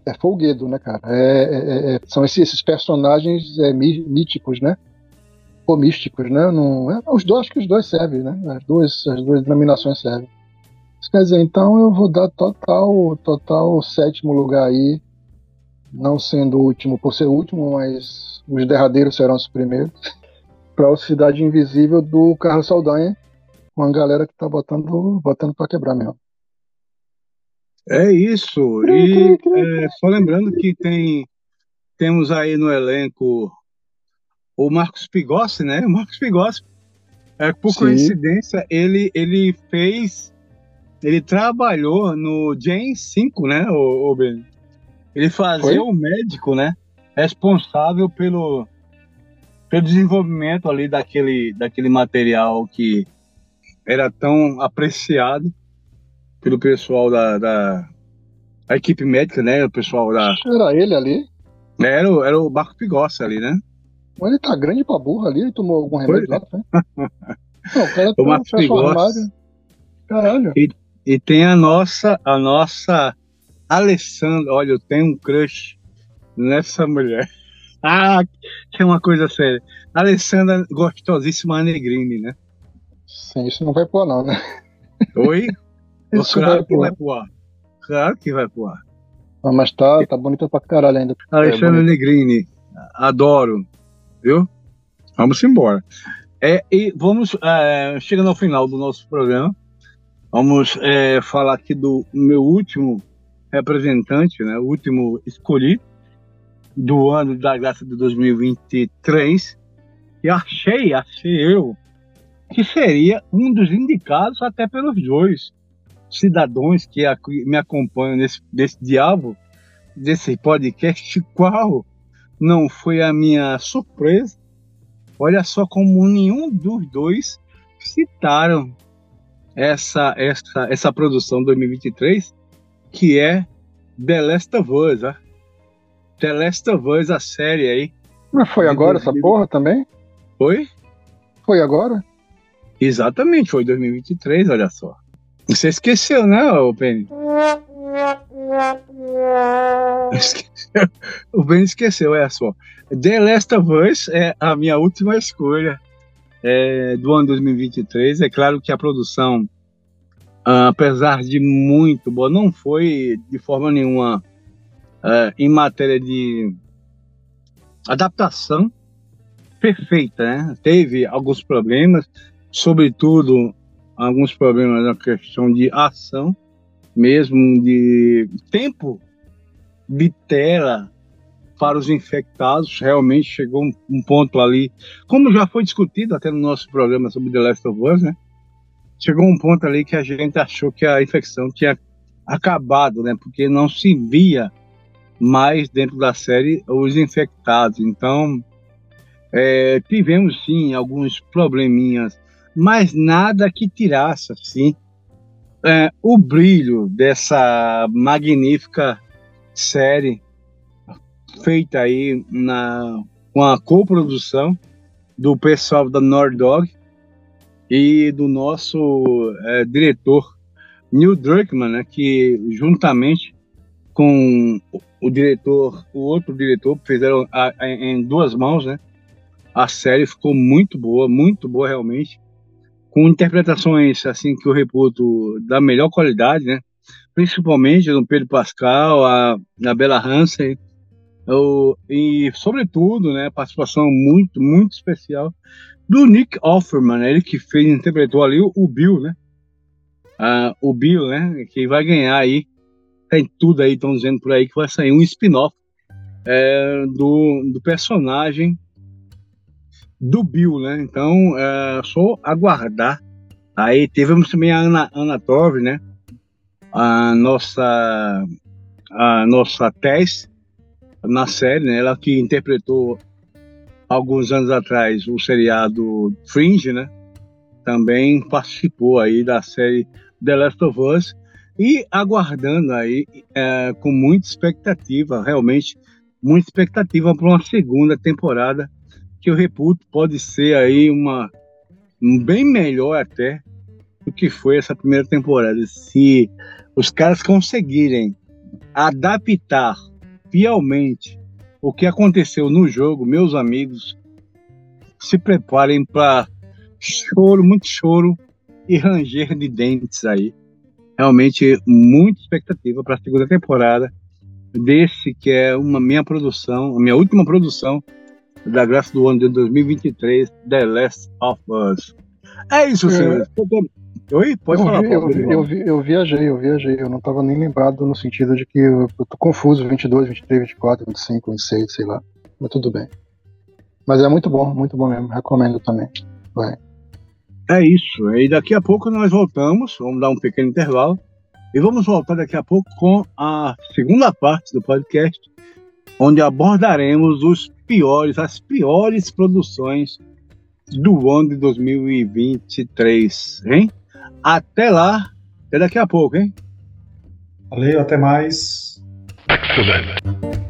é folguedo, né, cara? É, é, é, são esses, esses personagens é, míticos, né? Ou místicos, né? Não, é, os dois, acho que os dois servem, né? As duas, as duas denominações servem. Isso quer dizer, então eu vou dar total, total sétimo lugar aí, não sendo o último por ser o último, mas os derradeiros serão os primeiros, para a Cidade Invisível do Carlos Saldanha, uma galera que tá botando, botando para quebrar mesmo. É isso. E é, só lembrando que tem temos aí no elenco o Marcos Pigossi, né? O Marcos Pigossi, é, por Sim. coincidência, ele, ele fez. Ele trabalhou no Gen 5, né, o, o Ben? Ele fazia o médico, né? responsável pelo, pelo desenvolvimento ali daquele, daquele material que era tão apreciado pelo pessoal da, da a equipe médica, né? O pessoal da. Era ele ali? Era, era o Marco Pigossi ali, né? Mas ele tá grande pra burra ali, ele tomou algum remédio lá, né? Não, o cara o Marco Pigossi. Caralho. E, e tem a nossa, a nossa Alessandra, olha, eu tenho um crush nessa mulher. Ah, que é uma coisa séria. Alessandra gostosíssima Negrini, né? Sim, isso não vai pôr não, né? Oi? isso claro vai que vai pôr. Claro que vai pôr. Ah, mas tá, tá bonita pra caralho ainda. Alessandra é Negrini, adoro. Viu? Vamos embora. É, e vamos, é, chegando ao final do nosso programa, vamos é, falar aqui do meu último representante, né, o último escolhido, do ano da graça de 2023 e achei, achei eu, que seria um dos indicados até pelos dois cidadãos que me acompanham nesse desse diabo, desse podcast, qual não foi a minha surpresa. Olha só como nenhum dos dois citaram essa essa essa produção 2023 que é The Last of Us, ah. The Last of Us, a série aí. Mas foi agora essa porra também? Foi? Foi agora? Exatamente, foi 2023, olha só. Você esqueceu, né, o Penny? O Ben esqueceu, é só. The Last of Us é a minha última escolha é, do ano 2023. É claro que a produção uh, apesar de muito boa, não foi de forma nenhuma uh, em matéria de adaptação perfeita, né? Teve alguns problemas, sobretudo alguns problemas na questão de ação, mesmo de tempo de tela para os infectados. Realmente chegou um, um, ponto ali, como já foi discutido até no nosso programa sobre The Last of Us, né? Chegou um ponto ali que a gente achou que a infecção tinha acabado, né? Porque não se via mais dentro da série os infectados. Então, é, tivemos sim alguns probleminhas, mas nada que tirasse assim é, o brilho dessa magnífica série feita aí na, com a coprodução do pessoal da Nordog e do nosso é, diretor Neil Druckmann, né, que juntamente com o diretor, o outro diretor, fizeram a, a, em duas mãos, né? A série ficou muito boa, muito boa realmente, com interpretações assim que eu reputo da melhor qualidade, né? Principalmente no Pedro Pascal, a, a Bella Hansen, o, e sobretudo, né, participação muito muito especial do Nick Offerman, né, ele que fez interpretou ali o, o Bill, né? Ah, o Bill, né, que vai ganhar aí tem tudo aí, estão dizendo por aí que vai sair um spin-off é, do, do personagem do Bill, né? Então, é só aguardar. Aí tivemos também a Ana, Ana né? A nossa, a nossa Tess na série, né? Ela que interpretou alguns anos atrás o seriado Fringe, né? Também participou aí da série The Last of Us e aguardando aí é, com muita expectativa, realmente muita expectativa para uma segunda temporada que eu reputo pode ser aí uma bem melhor até do que foi essa primeira temporada. Se os caras conseguirem adaptar fielmente o que aconteceu no jogo, meus amigos, se preparem para choro, muito choro e ranger de dentes aí realmente muita expectativa para a segunda temporada desse que é uma minha produção, a minha última produção da graça do ano de 2023, The Last of Us. É isso, é. senhores. Oi? Pode eu falar. Vi, eu, vi, eu, vi, eu, viajei, eu viajei. Eu não estava nem lembrado no sentido de que eu, eu tô confuso, 22, 23, 24, 25, 26, sei lá. Mas tudo bem. Mas é muito bom, muito bom mesmo. Recomendo também. Vai. É isso. E daqui a pouco nós voltamos, vamos dar um pequeno intervalo. E vamos voltar daqui a pouco com a segunda parte do podcast, onde abordaremos os piores, as piores produções do ano de 2023, hein? Até lá, até daqui a pouco, hein? Valeu, até mais. Excellent.